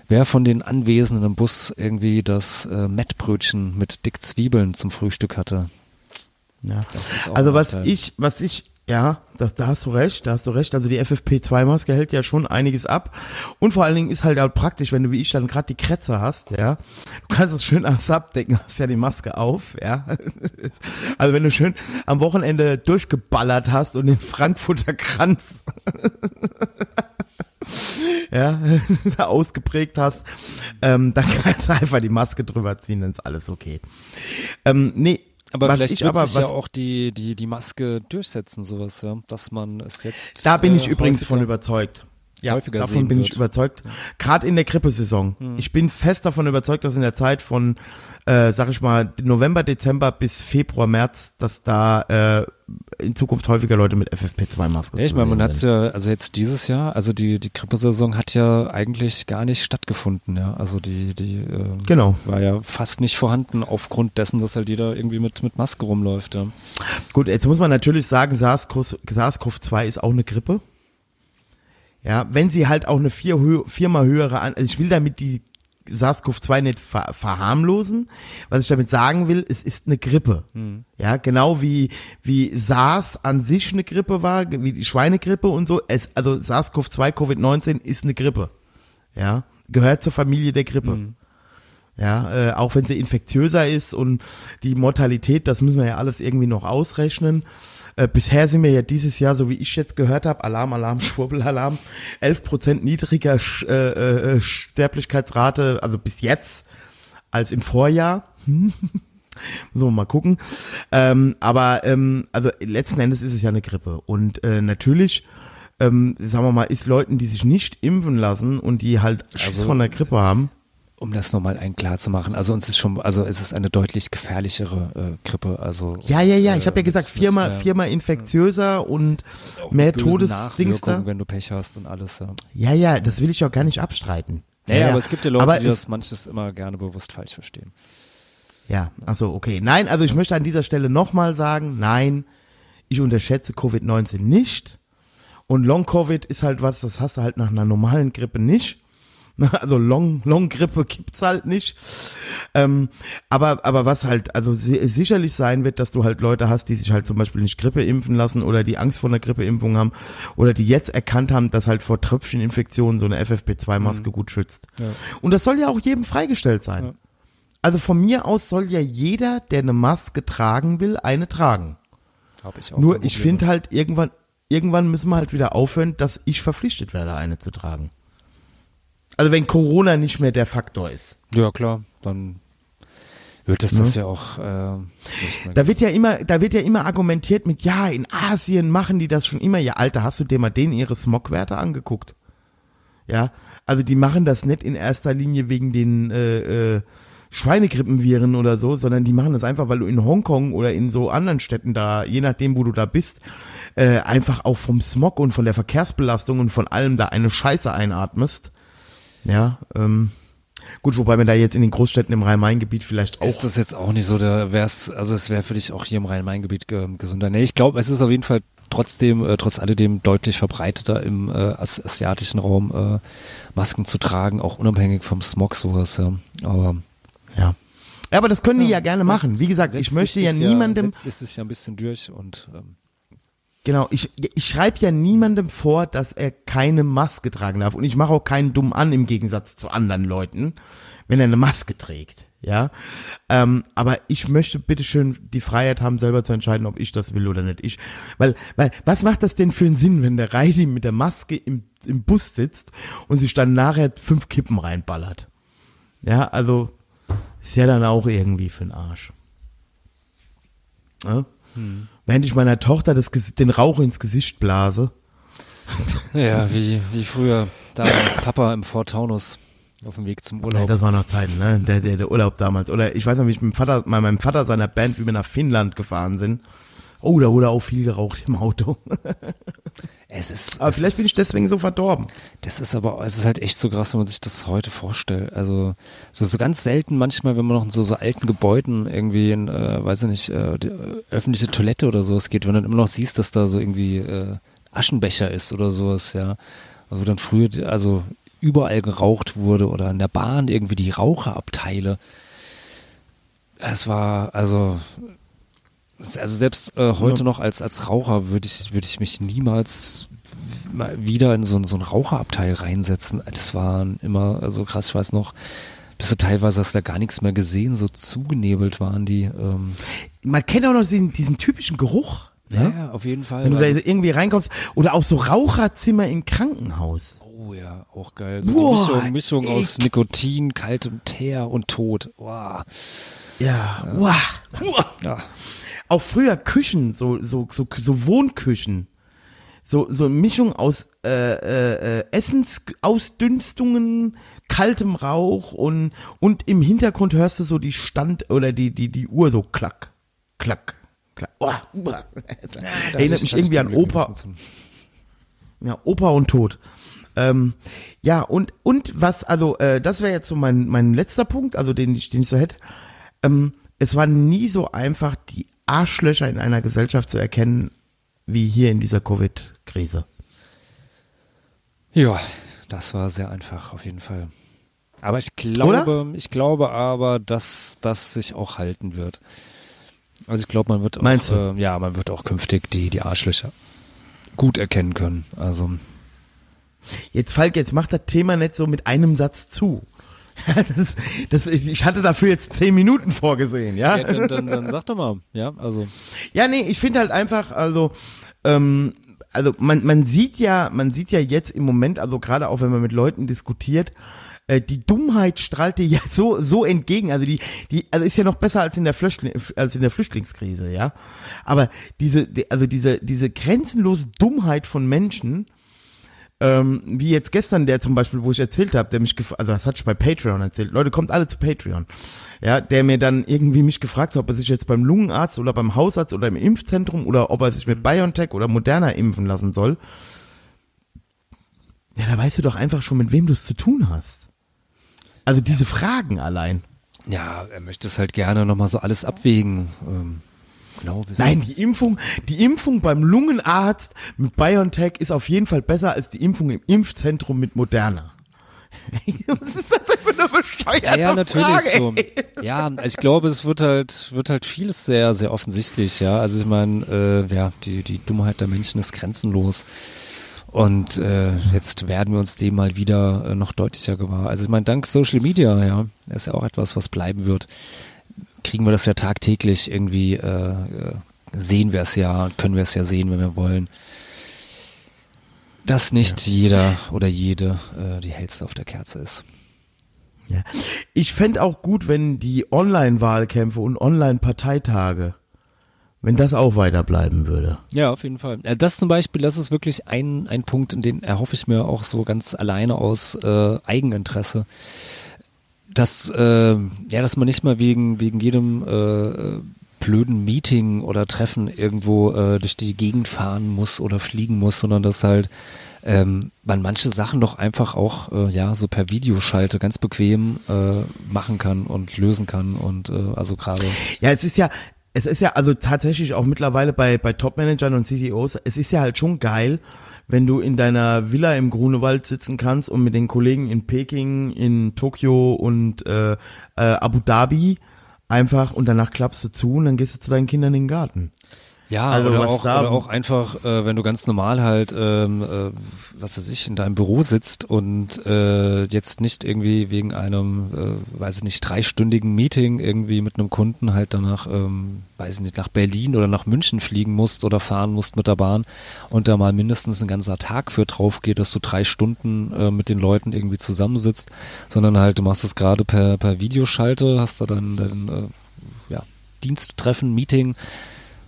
wer von den Anwesenden im Bus irgendwie das äh, Mettbrötchen mit dick Zwiebeln zum Frühstück hatte. Ja. Also was ich, was ich, ja, das, da hast du recht, da hast du recht. Also die FFP2-Maske hält ja schon einiges ab. Und vor allen Dingen ist halt auch praktisch, wenn du wie ich dann gerade die Krätze hast, ja. Du kannst es schön alles abdecken, hast ja die Maske auf, ja. Also wenn du schön am Wochenende durchgeballert hast und den Frankfurter Kranz ja, ausgeprägt hast, ähm, dann kannst du einfach die Maske drüber ziehen, dann ist alles okay. Ähm, nee, Aber was vielleicht ich wird aber, sich ja auch die, die, die Maske durchsetzen, sowas, ja, dass man es jetzt. Da bin ich äh, übrigens häufiger- von überzeugt. Ja, häufiger davon bin ich wird. überzeugt. Gerade in der Grippesaison. Ich bin fest davon überzeugt, dass in der Zeit von, äh, sag ich mal, November, Dezember bis Februar, März, dass da äh, in Zukunft häufiger Leute mit FFP2-Maske Ja, ich meine, man sind. ja, also jetzt dieses Jahr, also die, die Grippesaison hat ja eigentlich gar nicht stattgefunden, ja. Also die, die äh, Genau. war ja fast nicht vorhanden aufgrund dessen, dass halt jeder irgendwie mit, mit Maske rumläuft, ja. Gut, jetzt muss man natürlich sagen, SARS-CoV- SARS-CoV-2 ist auch eine Grippe. Ja, wenn sie halt auch eine vier, hö- viermal höhere, an, also ich will damit die SARS-CoV-2 nicht ver verharmlosen. Was ich damit sagen will, es ist eine Grippe. Ja, genau wie, wie SARS an sich eine Grippe war, wie die Schweinegrippe und so. Es, also SARS-CoV-2, Covid-19 ist eine Grippe. Ja, gehört zur Familie der Grippe. Ja, äh, auch wenn sie infektiöser ist und die Mortalität, das müssen wir ja alles irgendwie noch ausrechnen. Äh, bisher sind wir ja dieses Jahr, so wie ich jetzt gehört habe, Alarm, Alarm, Schwurbelalarm, 11% niedriger Sch äh, äh, Sterblichkeitsrate, also bis jetzt, als im Vorjahr. So, mal gucken. Ähm, aber ähm, also letzten Endes ist es ja eine Grippe. Und äh, natürlich, ähm, sagen wir mal, ist Leuten, die sich nicht impfen lassen und die halt Schiss Also, von der Grippe haben, Um das nochmal ein klar zu machen. Also uns ist schon, also es ist eine deutlich gefährlichere äh, Grippe. Also Ja, ja, ja, ich habe ja äh, gesagt, viermal, ja, viermal infektiöser und mehr Todesdings da. Wenn du Pech hast und alles. Ja. Ja, ja, das will ich auch gar nicht abstreiten. Naja, aber es gibt ja Leute, aber die das manches immer gerne bewusst falsch verstehen. Ja, also okay. Nein, also ich möchte an dieser Stelle nochmal sagen, nein, ich unterschätze Covid-19 nicht. Und Long-Covid ist halt was, das hast du halt nach einer normalen Grippe nicht. Also Long, Long-Grippe gibt's halt nicht. Ähm, aber, aber was halt, also si- sicherlich sein wird, dass du halt Leute hast, die sich halt zum Beispiel nicht Grippe impfen lassen oder die Angst vor einer Grippeimpfung haben oder die jetzt erkannt haben, dass halt vor Tröpfcheninfektionen so eine FFP2-Maske gut schützt. Ja. Und das soll ja auch jedem freigestellt sein. Also von mir aus soll ja jeder, der eine Maske tragen will, eine tragen. Hab ich auch Nur ich finde halt irgendwann, irgendwann müssen wir halt wieder aufhören, dass ich verpflichtet werde, eine zu tragen. Also wenn Corona nicht mehr der Faktor ist. Ja, klar, dann wird es das ja auch äh, nicht mehr Da wird ja immer, da wird ja immer argumentiert mit, ja, in Asien machen die das schon immer. Ja, Alter, hast du dir mal denen ihre Smogwerte angeguckt? Ja, also die machen das nicht in erster Linie wegen den äh, äh, Schweinegrippenviren oder so, sondern die machen das einfach, weil du in Hongkong oder in so anderen Städten da, je nachdem, wo du da bist, äh, einfach auch vom Smog und von der Verkehrsbelastung und von allem da eine Scheiße einatmest. Ja, ähm, gut, wobei man da jetzt in den Großstädten im Rhein-Main-Gebiet vielleicht auch Ist das jetzt auch nicht so, da wär's, also es wäre für dich auch hier im Rhein-Main-Gebiet ge gesünder. Nee, ich glaube, es ist auf jeden Fall trotzdem, äh, trotz alledem deutlich verbreiteter im äh, as asiatischen Raum äh, Masken zu tragen, auch unabhängig vom Smog sowas, ja. Aber Ja. Ja, aber das können die ja gerne machen. Wie gesagt, ich setzt möchte ja niemandem, setzt es sich ja ein bisschen durch und ähm, genau, ich, ich schreibe ja niemandem vor, dass er keine Maske tragen darf. Und ich mache auch keinen dumm an im Gegensatz zu anderen Leuten, wenn er eine Maske trägt. Ja, ähm, aber ich möchte bitteschön die Freiheit haben, selber zu entscheiden, ob ich das will oder nicht. Ich, weil, weil, was macht das denn für einen Sinn, wenn der Reidi mit der Maske im, im Bus sitzt und sich dann nachher fünf Kippen reinballert? Ja, also ist ja dann auch irgendwie für den Arsch. Ja? Während ich meiner Tochter das, den Rauch ins Gesicht blase. ja, wie, wie früher damals Papa im Fort Taunus auf dem Weg zum Urlaub. das war noch Zeiten, ne? Der, der, der Urlaub damals. Oder ich weiß noch, wie ich mit dem Vater, meinem Vater seiner Band, wie wir nach Finnland gefahren sind. Oh, da wurde auch viel geraucht im Auto. es ist, Aber es vielleicht bin ich ist, deswegen so verdorben. das ist aber, es ist halt echt so krass, wenn man sich das heute vorstellt. Also so, so ganz selten manchmal, wenn man noch in so, so alten Gebäuden irgendwie in, äh, weiß ich nicht, äh, die, äh, öffentliche Toilette oder sowas geht, wenn du dann immer noch siehst, dass da so irgendwie äh, Aschenbecher ist oder sowas, ja. Also dann früher, also überall geraucht wurde oder in der Bahn irgendwie die Raucherabteile. Es war, also also selbst äh, heute noch als als Raucher würde ich würde ich mich niemals mal wieder in so, ein- so ein Raucherabteil reinsetzen. Das waren immer also krass. Ich weiß noch, bis du teilweise hast du da gar nichts mehr gesehen. So zugenebelt waren die. Ähm, Man kennt auch noch diesen, diesen typischen Geruch. ja, Ne? ja, auf jeden Fall. Wenn du da Also- irgendwie reinkommst. Oder auch so Raucherzimmer im Krankenhaus. oh ja, auch geil. So Boah, eine Mischung, Mischung aus ich- Nikotin, kaltem Teer und Tod. Wow. Ja. Uah. Uah. Ja. Auch früher Küchen, so, so, so, so Wohnküchen. So, so eine Mischung aus äh, äh, äh, Essensausdünstungen, kaltem Rauch und, und im Hintergrund hörst du so die Stand oder die, die, die Uhr so klack, klack, klack. Uah. Da Erinnert mich ich- irgendwie an Opa, ja, Opa und Tod. Ähm, ja, und, und was, also, äh, das wäre jetzt so mein, mein letzter Punkt, also den ich, den ich so hätte. Ähm, es war nie so einfach, die Arschlöcher in einer Gesellschaft zu erkennen, wie hier in dieser Covid-Krise. Ja, das war sehr einfach auf jeden Fall. Aber ich glaube, ich glaube aber, dass das sich auch halten wird. Also ich glaube, man wird auch, Meinst? Äh, ja, man wird auch künftig die die Arschlöcher gut erkennen können. Also Jetzt Falk, jetzt macht das Thema nicht so mit einem Satz zu. Das, das, ich hatte dafür jetzt zehn Minuten vorgesehen, ja? ja, dann, dann, dann sag doch mal, ja, also Ja, nee, ich finde halt einfach, also, ähm, also man, man sieht ja, man sieht ja jetzt im Moment, also gerade auch wenn man mit Leuten diskutiert, äh, die Dummheit strahlt dir ja so, so entgegen. Also die, die, also ist ja noch besser als in der Flüchtling, als in der Flüchtlingskrise, ja. Aber diese, die, also diese, diese grenzenlose Dummheit von Menschen, ähm, wie jetzt gestern der zum Beispiel, wo ich erzählt habe, der mich also das hatte ich bei Patreon erzählt, Leute, kommt alle zu Patreon. Ja, der mir dann irgendwie mich gefragt hat, ob er sich jetzt beim Lungenarzt oder beim Hausarzt oder im Impfzentrum oder ob er sich mit BioNTech oder Moderna impfen lassen soll. Ja, da weißt du doch einfach schon, mit wem du es zu tun hast. Also diese Fragen allein. ja, er möchte es halt gerne nochmal so alles abwägen. Ähm, genau. Nein, die Impfung, die Impfung beim Lungenarzt mit BioNTech ist auf jeden Fall besser als die Impfung im Impfzentrum mit Moderna. Was ist das denn für eine bescheuerte Ja, ja, natürlich Frage? so. Ja, ich glaube, es wird halt, wird halt vieles sehr, sehr offensichtlich, ja. Also ich meine, äh, ja, die, die Dummheit der Menschen ist grenzenlos. Und äh, jetzt werden wir uns dem mal wieder äh, noch deutlicher gewahr. Also ich meine, dank Social Media, ja, ist ja auch etwas, was bleiben wird, kriegen wir das ja tagtäglich irgendwie, äh, äh, sehen wir es ja, können wir es ja sehen, wenn wir wollen. dass nicht jeder oder jede äh, die hellste auf der Kerze ist. Ja. Ich fänd auch gut, wenn die Online-Wahlkämpfe und Online-Parteitage, wenn das auch weiterbleiben würde. Ja, auf jeden Fall. Also das zum Beispiel, das ist wirklich ein, ein Punkt, in den erhoffe ich mir auch so ganz alleine aus äh, Eigeninteresse. Dass, äh, ja, dass man nicht mal wegen, wegen jedem äh, blöden Meeting oder Treffen irgendwo äh, durch die Gegend fahren muss oder fliegen muss, sondern dass halt ähm, man manche Sachen doch einfach auch äh, ja so per Videoschalte ganz bequem äh, machen kann und lösen kann und äh, also gerade Ja, es ist ja, es ist ja also tatsächlich auch mittlerweile bei, bei Top-Managern und CCOs, es ist ja halt schon geil, wenn du in deiner Villa im Grunewald sitzen kannst und mit den Kollegen in Peking, in Tokio und äh, äh, Abu Dhabi einfach und danach klappst du zu und dann gehst du zu deinen Kindern in den Garten. Ja, Also oder, auch, oder auch einfach, äh, wenn du ganz normal halt, ähm, äh, was weiß ich, in deinem Büro sitzt und äh, jetzt nicht irgendwie wegen einem, äh, weiß ich nicht, dreistündigen Meeting irgendwie mit einem Kunden halt danach, ähm, weiß ich nicht, nach Berlin oder nach München fliegen musst oder fahren musst mit der Bahn und da mal mindestens ein ganzer Tag für drauf geht, dass du drei Stunden äh, mit den Leuten irgendwie zusammensitzt, sondern halt, du machst das gerade per, per Videoschalte, hast da dann, dann äh, ja, Diensttreffen, Meeting,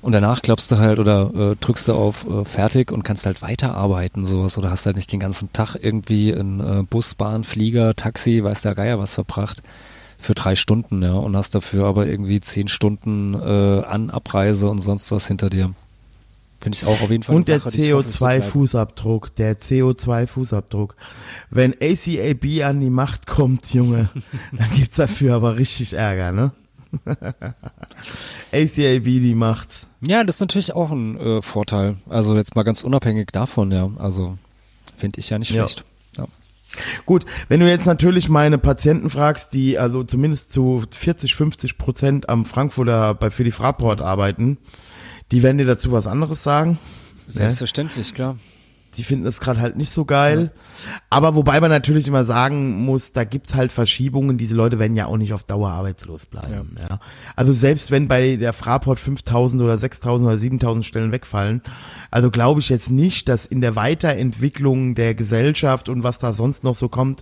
und danach klappst du halt oder äh, drückst du auf äh, fertig und kannst halt weiterarbeiten, sowas. Oder hast halt nicht den ganzen Tag irgendwie in äh, Bus, Bahn, Flieger, Taxi, weiß der Geier was verbracht für drei Stunden, ja. Und hast dafür aber irgendwie zehn Stunden äh, an Abreise und sonst was hinter dir. Finde ich auch auf jeden Fall. Und der Sache, die ich hoffe, so bleibt. CO2-Fußabdruck, der CO2-Fußabdruck. Wenn ACAB an die Macht kommt, Junge, dann gibt's dafür aber richtig Ärger, ne? ACAB die macht's. Ja, das ist natürlich auch ein äh, Vorteil. Also jetzt mal ganz unabhängig davon, ja. Also finde ich ja nicht Ja. schlecht. Ja. Gut, wenn du jetzt natürlich meine Patienten fragst, die also zumindest zu 40, 50 Prozent am Frankfurter bei Philipp Fraport arbeiten, die werden dir dazu was anderes sagen. Selbstverständlich, klar. Die finden es gerade halt nicht so geil. Aber wobei man natürlich immer sagen muss, da gibt's halt Verschiebungen. Diese Leute werden ja auch nicht auf Dauer arbeitslos bleiben. Ja. Also selbst wenn bei der Fraport 5000 oder 6000 oder 7000 Stellen wegfallen, also glaube ich jetzt nicht, dass in der Weiterentwicklung der Gesellschaft und was da sonst noch so kommt,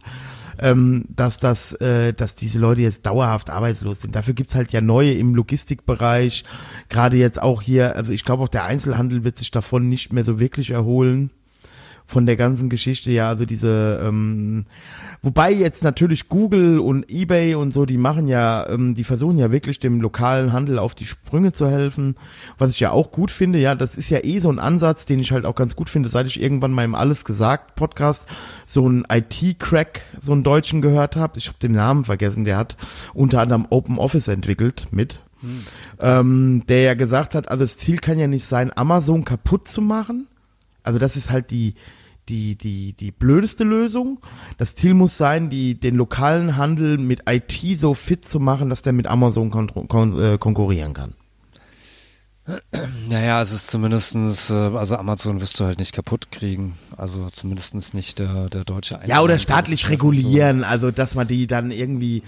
ähm, dass das, äh, dass diese Leute jetzt dauerhaft arbeitslos sind. Dafür gibt's halt ja neue im Logistikbereich, gerade jetzt auch hier, also ich glaube auch der Einzelhandel wird sich davon nicht mehr so wirklich erholen von der ganzen Geschichte, ja, also diese, ähm, wobei jetzt natürlich Google und eBay und so, die machen ja, ähm, die versuchen ja wirklich dem lokalen Handel auf die Sprünge zu helfen, was ich ja auch gut finde, ja, das ist ja eh so ein Ansatz, den ich halt auch ganz gut finde, seit ich irgendwann mal im Alles gesagt Podcast so einen IT-Crack, so einen Deutschen gehört habe, ich habe den Namen vergessen, der hat unter anderem Open Office entwickelt mit, ähm, der ja gesagt hat, also das Ziel kann ja nicht sein, Amazon kaputt zu machen, also das ist halt die, die, die, die blödeste Lösung. Das Ziel muss sein, die, den lokalen Handel mit IT so fit zu machen, dass der mit Amazon kon kon äh, konkurrieren kann. Naja, es ist zumindestens, äh, also Amazon wirst du halt nicht kaputt kriegen. Also zumindestens nicht der, der deutsche Ja, oder Einzelhandel. staatlich So. regulieren, also dass man die dann irgendwie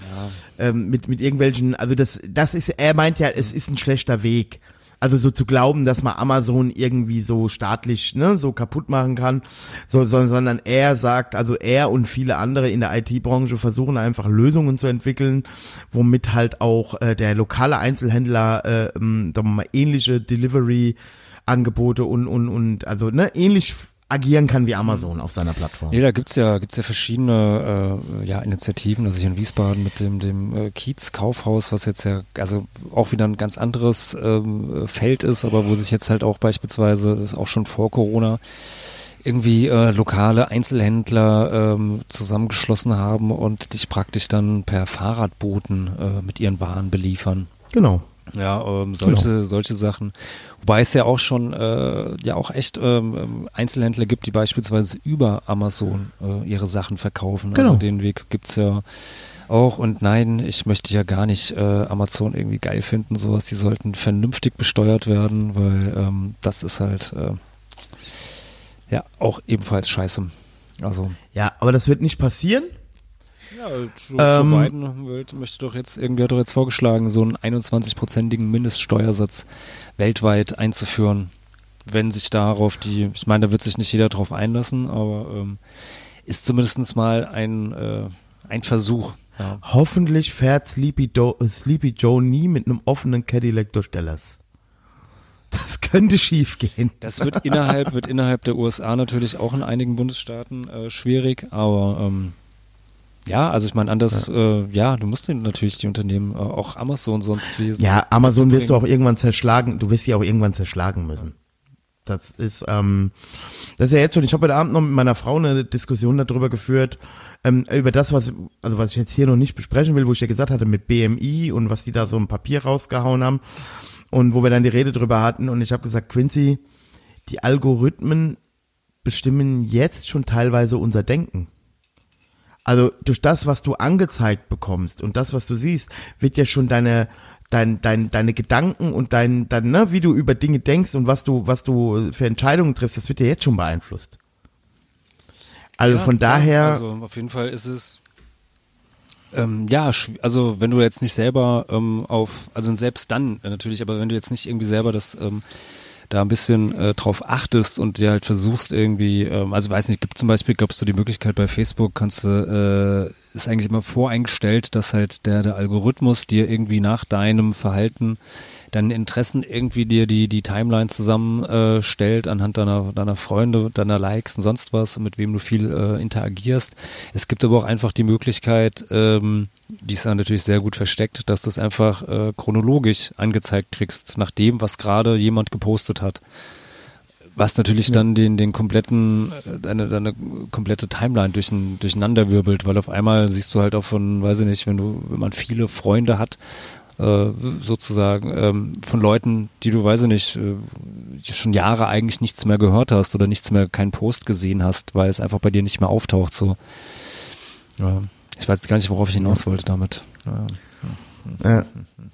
ähm, mit, mit irgendwelchen, also das, das ist, er meint ja, es ist ein schlechter Weg. Also so zu glauben, dass man Amazon irgendwie so staatlich, ne, so kaputt machen kann, so, so, sondern er sagt, also er und viele andere in der IT-Branche versuchen einfach Lösungen zu entwickeln, womit halt auch äh, der lokale Einzelhändler äh, ähm, sagen mal, ähnliche Delivery-Angebote und, und, und also ne, ähnlich agieren kann wie Amazon auf seiner Plattform. Nee, da gibt's ja, gibt's ja verschiedene äh, ja, Initiativen, also hier in Wiesbaden mit dem, dem äh, Kiez-Kaufhaus, was jetzt ja, also auch wieder ein ganz anderes ähm, Feld ist, aber wo sich jetzt halt auch beispielsweise, das ist auch schon vor Corona, irgendwie äh, lokale Einzelhändler ähm, zusammengeschlossen haben und dich praktisch dann per Fahrradbooten äh, mit ihren Waren beliefern. Genau. Ja, ähm, solche, solche Sachen. Wobei es ja auch schon, äh, ja auch echt ähm, ähm, Einzelhändler gibt, die beispielsweise über Amazon äh, ihre Sachen verkaufen. Genau. Also den Weg gibt's ja auch. Und nein, ich möchte ja gar nicht äh, Amazon irgendwie geil finden, sowas. Die sollten vernünftig besteuert werden, weil ähm, das ist halt äh, ja auch ebenfalls scheiße. Also Ja, aber das wird nicht passieren. Ja, Joe, Ähm, Joe Biden will- möchte doch jetzt irgendwie hat doch jetzt vorgeschlagen, so einen 21-prozentigen Mindeststeuersatz weltweit einzuführen. wenn sich darauf die, ich meine, da wird sich nicht jeder drauf einlassen, aber ähm, ist zumindest mal ein, äh, ein Versuch. Ja. Hoffentlich fährt Sleepy, Do Sleepy Joe nie mit einem offenen Cadillac durch Dallas. Das könnte schief gehen. Das wird innerhalb, wird innerhalb der USA natürlich auch in einigen Bundesstaaten äh, schwierig, aber ähm, ja, also ich meine, anders, ja. Äh, ja, du musst natürlich die Unternehmen, äh, auch Amazon sonst wie. Ja, Amazon wirst du auch irgendwann zerschlagen, du wirst sie auch irgendwann zerschlagen müssen. Das ist, ähm, das ist ja jetzt schon, ich habe heute Abend noch mit meiner Frau eine Diskussion darüber geführt, ähm, über das, was, also was ich jetzt hier noch nicht besprechen will, wo ich ja gesagt hatte, mit BMI und was die da so ein Papier rausgehauen haben und wo wir dann die Rede drüber hatten und ich habe gesagt, Quincy, die Algorithmen bestimmen jetzt schon teilweise unser Denken. Also durch das, was du angezeigt bekommst und das, was du siehst, wird ja schon deine dein, dein, deine Gedanken und dein, dein, ne, wie du über Dinge denkst und was du, was du für Entscheidungen triffst, das wird ja jetzt schon beeinflusst. Also ja, von daher. Also auf jeden Fall ist es ähm, ja, also wenn du jetzt nicht selber ähm, auf, also selbst dann natürlich, aber wenn du jetzt nicht irgendwie selber das ähm, da ein bisschen äh, drauf achtest und dir halt versuchst irgendwie, ähm, also weiß nicht, gibt zum Beispiel, glaubst du die Möglichkeit bei Facebook, kannst du, äh, ist eigentlich immer voreingestellt, dass halt der, der Algorithmus dir irgendwie nach deinem Verhalten deinen Interessen irgendwie dir die, die Timeline zusammenstellt äh, anhand deiner, deiner Freunde, deiner Likes und sonst was, mit wem du viel äh, interagierst. Es gibt aber auch einfach die Möglichkeit, ähm, die ist dann natürlich sehr gut versteckt, dass du es einfach äh, chronologisch angezeigt kriegst, nach dem, was gerade jemand gepostet hat. Was natürlich dann den, den kompletten, äh, deine, deine komplette Timeline durch, durcheinander wirbelt, weil auf einmal siehst du halt auch von, weiß ich nicht, wenn du, wenn man viele Freunde hat, äh, sozusagen ähm, von Leuten, die du, weiß ich nicht, äh, schon Jahre eigentlich nichts mehr gehört hast oder nichts mehr, keinen Post gesehen hast, weil es einfach bei dir nicht mehr auftaucht. So, ja, ich weiß gar nicht, worauf ich hinaus wollte damit. Ja.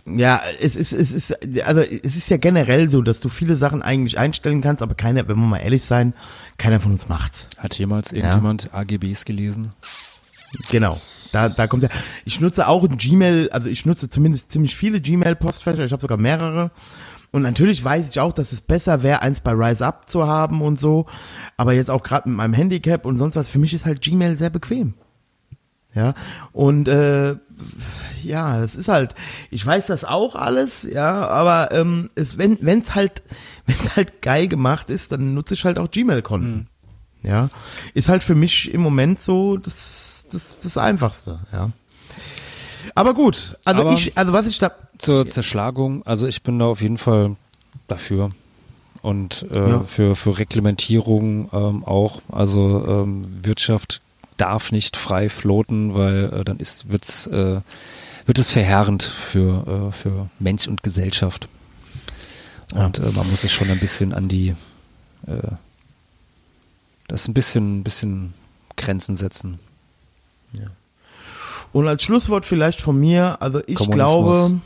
Ja, es ist, es ist, also es ist ja generell so, dass du viele Sachen eigentlich einstellen kannst, aber keiner, wenn wir mal ehrlich sein, keiner von uns macht's. Hat jemals irgendjemand ja. AGBs gelesen? Genau. Da, da kommt ja. Ich nutze auch ein Gmail, also ich nutze zumindest ziemlich viele Gmail-Postfächer, ich habe sogar mehrere. Und natürlich weiß ich auch, dass es besser wäre, eins bei Rise Up zu haben und so. Aber jetzt auch gerade mit meinem Handicap und sonst was, für mich ist halt Gmail sehr bequem. Ja. Und äh, ja, das ist halt, ich weiß das auch alles, ja, aber ähm, es, wenn es halt, wenn es halt geil gemacht ist, dann nutze ich halt auch Gmail-Konten. Mhm. Ja. Ist halt für mich im Moment so das das, das Einfachste, ja. Aber gut, also Aber ich, also was ich da. Zur Zerschlagung, also ich bin da auf jeden Fall dafür. Und äh, ja. für, für Reglementierung ähm, auch. Also ähm, Wirtschaft darf nicht frei floaten, weil äh, dann ist, wird's, äh, wird es verheerend für, äh, für Mensch und Gesellschaft. Und ja. äh, man muss es schon ein bisschen an die, äh, das ein bisschen, ein bisschen Grenzen setzen. Ja. Und als Schlusswort vielleicht von mir, also ich glaube.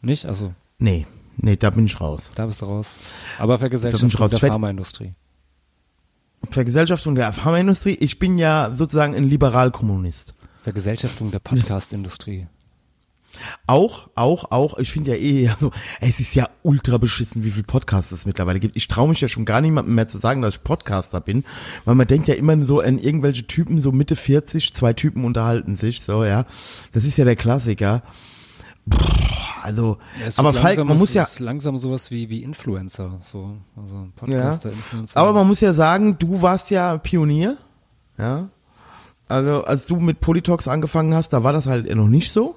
Nicht? Also. Nee, nee, da bin ich raus. Da bist du raus. Aber Vergesellschaftung der Pharmaindustrie. Vergesellschaftung der Pharmaindustrie. Ich bin ja sozusagen ein Liberalkommunist. Vergesellschaftung der Podcastindustrie. Auch, auch, auch, ich finde ja eh, also, es ist ja ultra beschissen, wie viel Podcasts es mittlerweile gibt. Ich traue mich ja schon gar niemandem mehr zu sagen, dass ich Podcaster bin, weil man denkt ja immer so an irgendwelche Typen, so Mitte 40, zwei Typen unterhalten sich, so, ja. Das ist ja der Klassiker. Also, ja, aber Falk, man muss ja ist langsam sowas wie wie Influencer, so also Podcaster, ja. Influencer. Aber man muss ja sagen, du warst ja Pionier, ja. Also als du mit Politox angefangen hast, da war das halt noch nicht so.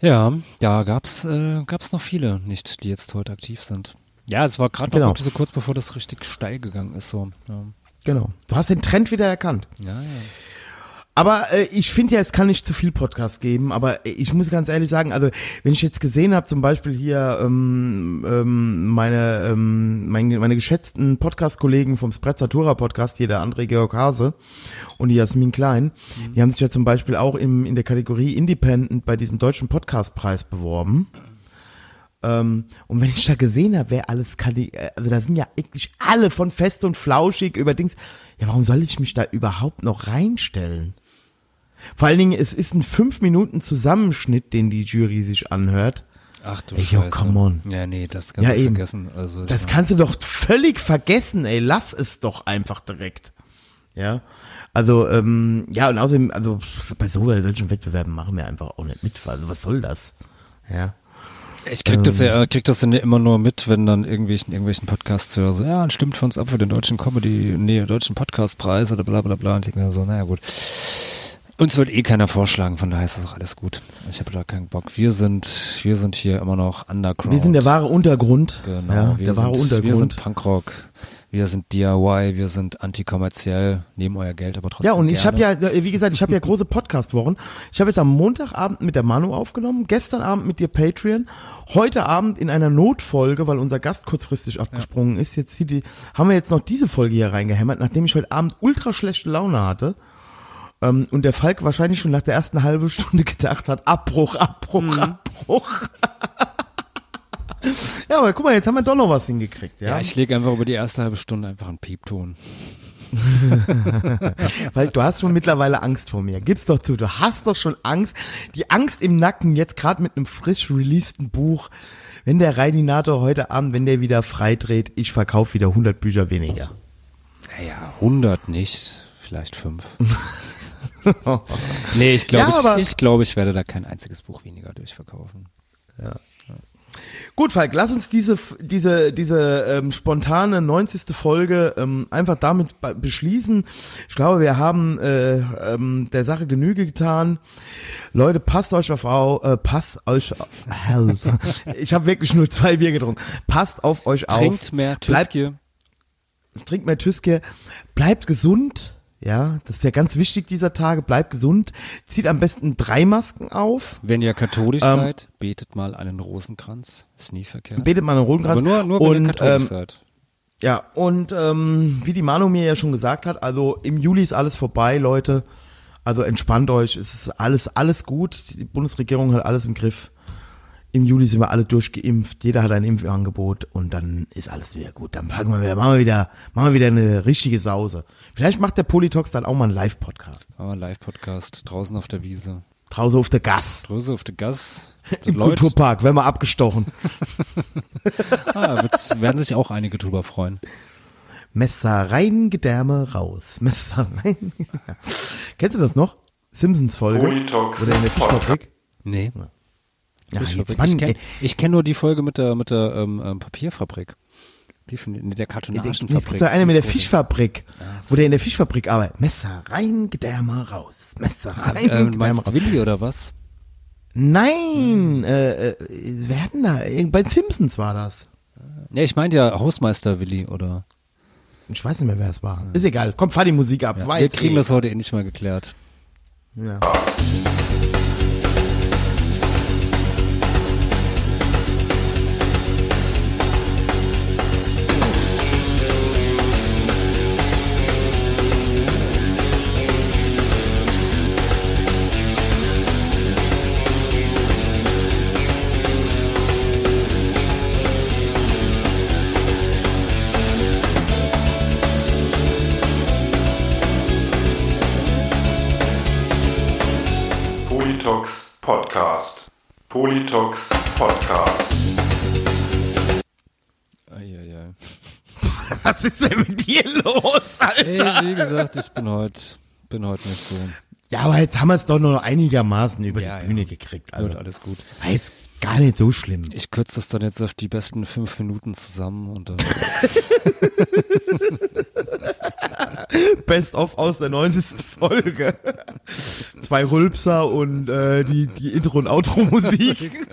Ja, da gab's äh, gab's noch viele nicht, die jetzt heute aktiv sind. Ja, es war gerade genau. noch so kurz bevor das richtig steil gegangen ist. So. Ja. Genau. Du hast den Trend wieder erkannt. Ja, ja. Aber äh, ich finde ja, es kann nicht zu viel Podcast geben, aber ich muss ganz ehrlich sagen, also wenn ich jetzt gesehen habe, zum Beispiel hier ähm, ähm, meine, ähm, meine, meine geschätzten Podcast-Kollegen vom Sprezzatura Podcast, hier der André Georg Hase und die Jasmin Klein, mhm. die haben sich ja zum Beispiel auch im, in der Kategorie Independent bei diesem deutschen Podcastpreis beworben. Ähm, und wenn ich da gesehen habe, wer alles kann, äh, also da sind ja eigentlich alle von fest und flauschig über Dings. Ja, warum soll ich mich da überhaupt noch reinstellen? Vor allen Dingen, es ist ein fünf Minuten Zusammenschnitt, den die Jury sich anhört. Ach du Ey, yo, Scheiße. come on. Ja, nee, das kannst Ja, du eben. vergessen. Also, Das ich kannst du doch völlig vergessen, ey. Lass es doch einfach direkt. Ja. Also, ähm, ja, und außerdem, also bei so solchen Wettbewerben machen wir einfach auch nicht mit. Also, was soll das? Ja. Ich krieg das ja, krieg das dann immer nur mit, wenn dann irgendwelchen, irgendwelchen Podcasts höre, so, ja, stimmt für uns ab für den deutschen Comedy, nee, deutschen Podcastpreis oder bla bla bla. Und ich denke mir so, naja gut. Uns wird eh keiner vorschlagen, von daher ist das auch alles gut. Ich habe da keinen Bock. Wir sind, wir sind hier immer noch Underground. Wir sind der wahre Untergrund. Genau, Ja, wir, der wahre sind, Untergrund. wir sind Punkrock, wir sind DIY, wir sind antikommerziell, nehmen euer Geld, aber trotzdem Ja, und ich habe ja, wie gesagt, ich habe ja große Podcast-Wochen. Ich habe jetzt am Montagabend mit der Manu aufgenommen, gestern Abend mit dir Patreon, heute Abend in einer Notfolge, weil unser Gast kurzfristig abgesprungen ist. Jetzt hier die, haben wir jetzt noch diese Folge hier reingehämmert, nachdem ich heute Abend ultra schlechte Laune hatte. Ähm, und der Falk wahrscheinlich schon nach der ersten halben Stunde gedacht hat, Abbruch, Abbruch, Mhm. Abbruch. ja, aber guck mal, jetzt haben wir doch noch was hingekriegt, ja. Ja, ich lege einfach über die erste halbe Stunde einfach einen Piepton. Weil du hast schon mittlerweile Angst vor mir. Gib's doch zu, du hast doch schon Angst. Die Angst im Nacken, jetzt gerade mit einem frisch releaseden Buch. Wenn der Reininator heute Abend, wenn der wieder freidreht, ich verkaufe wieder 100 Bücher weniger. Naja, 100 nicht, vielleicht fünf. Nee, ich glaube, Ja, ich, ich, glaube, ich werde da kein einziges Buch weniger durchverkaufen. Gut, Falk, lass uns diese, diese, diese ähm, spontane 90. Folge ähm, einfach damit be- beschließen. Ich glaube, wir haben äh, ähm, der Sache Genüge getan. Leute, passt euch auf, au, äh, passt euch, hell. ich habe wirklich nur zwei Bier getrunken. Passt auf euch auf. Trinkt mehr Bleibt- Tüskje. trinkt mehr Tüske, bleibt gesund, ja, das ist ja ganz wichtig dieser Tage, bleibt gesund, zieht am besten drei Masken auf, Wenn ihr katholisch Ähm, seid, betet mal einen Rosenkranz. Ist nie verkehrt. betet mal einen Rotenkranz Aber nur, nur wenn ihr und katholisch ähm, seid. ja, und ähm, wie die Manu mir ja schon gesagt hat, also im Juli ist alles vorbei, Leute, also entspannt euch, es ist alles, alles gut, die Bundesregierung hat alles im Griff. Im Juli sind wir alle durchgeimpft, jeder hat ein Impfangebot und dann ist alles wieder gut. Dann packen wir wieder, machen wir wieder, machen wir wieder eine richtige Sause. Vielleicht macht der Politox dann auch mal einen Live-Podcast. Aber ein Live-Podcast draußen auf der Wiese. Draußen auf der Gas. Draußen auf der Gas. Im Leute, Kulturpark, werden wir abgestochen. ah, werden sich auch einige drüber freuen. Messer rein, Gedärme raus. Messer rein. Kennst du das noch? Simpsons-Folge? Politox Oder in der Fischfabrik? Nee. Ja, Ich, jetzt, ich kenne kenn nur die Folge mit der, mit der ähm, ähm, Papierfabrik. Nee, der es gibt Kartonagenfabrik. so eine mit der Fischfabrik, wo der in der Fischfabrik arbeitet. Messer rein, Gedärme raus. Messer rein. Ähm, Gedärme raus. Willi oder was? Nein, äh, äh, wer hat denn da? Bei Simpsons war das. Ja, ich meinte ja Hausmeister Willi oder. Ich weiß nicht mehr, wer es war. Ist egal. Komm, fahr die Musik ab. Ja, wir kriegen eh das heute eh nicht mal geklärt. Ja. Politox Podcast. Eieiei. Was ist denn mit dir los, Ey, Alter? wie gesagt, ich bin heute bin heute nicht so. Ja, aber jetzt haben wir es doch noch einigermaßen über Ja, die ja. Bühne gekriegt. Wird Also, alles gut. war jetzt gar nicht so schlimm. Ich kürze das dann jetzt auf die besten fünf Minuten zusammen und dann Best of aus der 90. Folge. Zwei Rülpser und äh, die, die Intro- und Outro-Musik.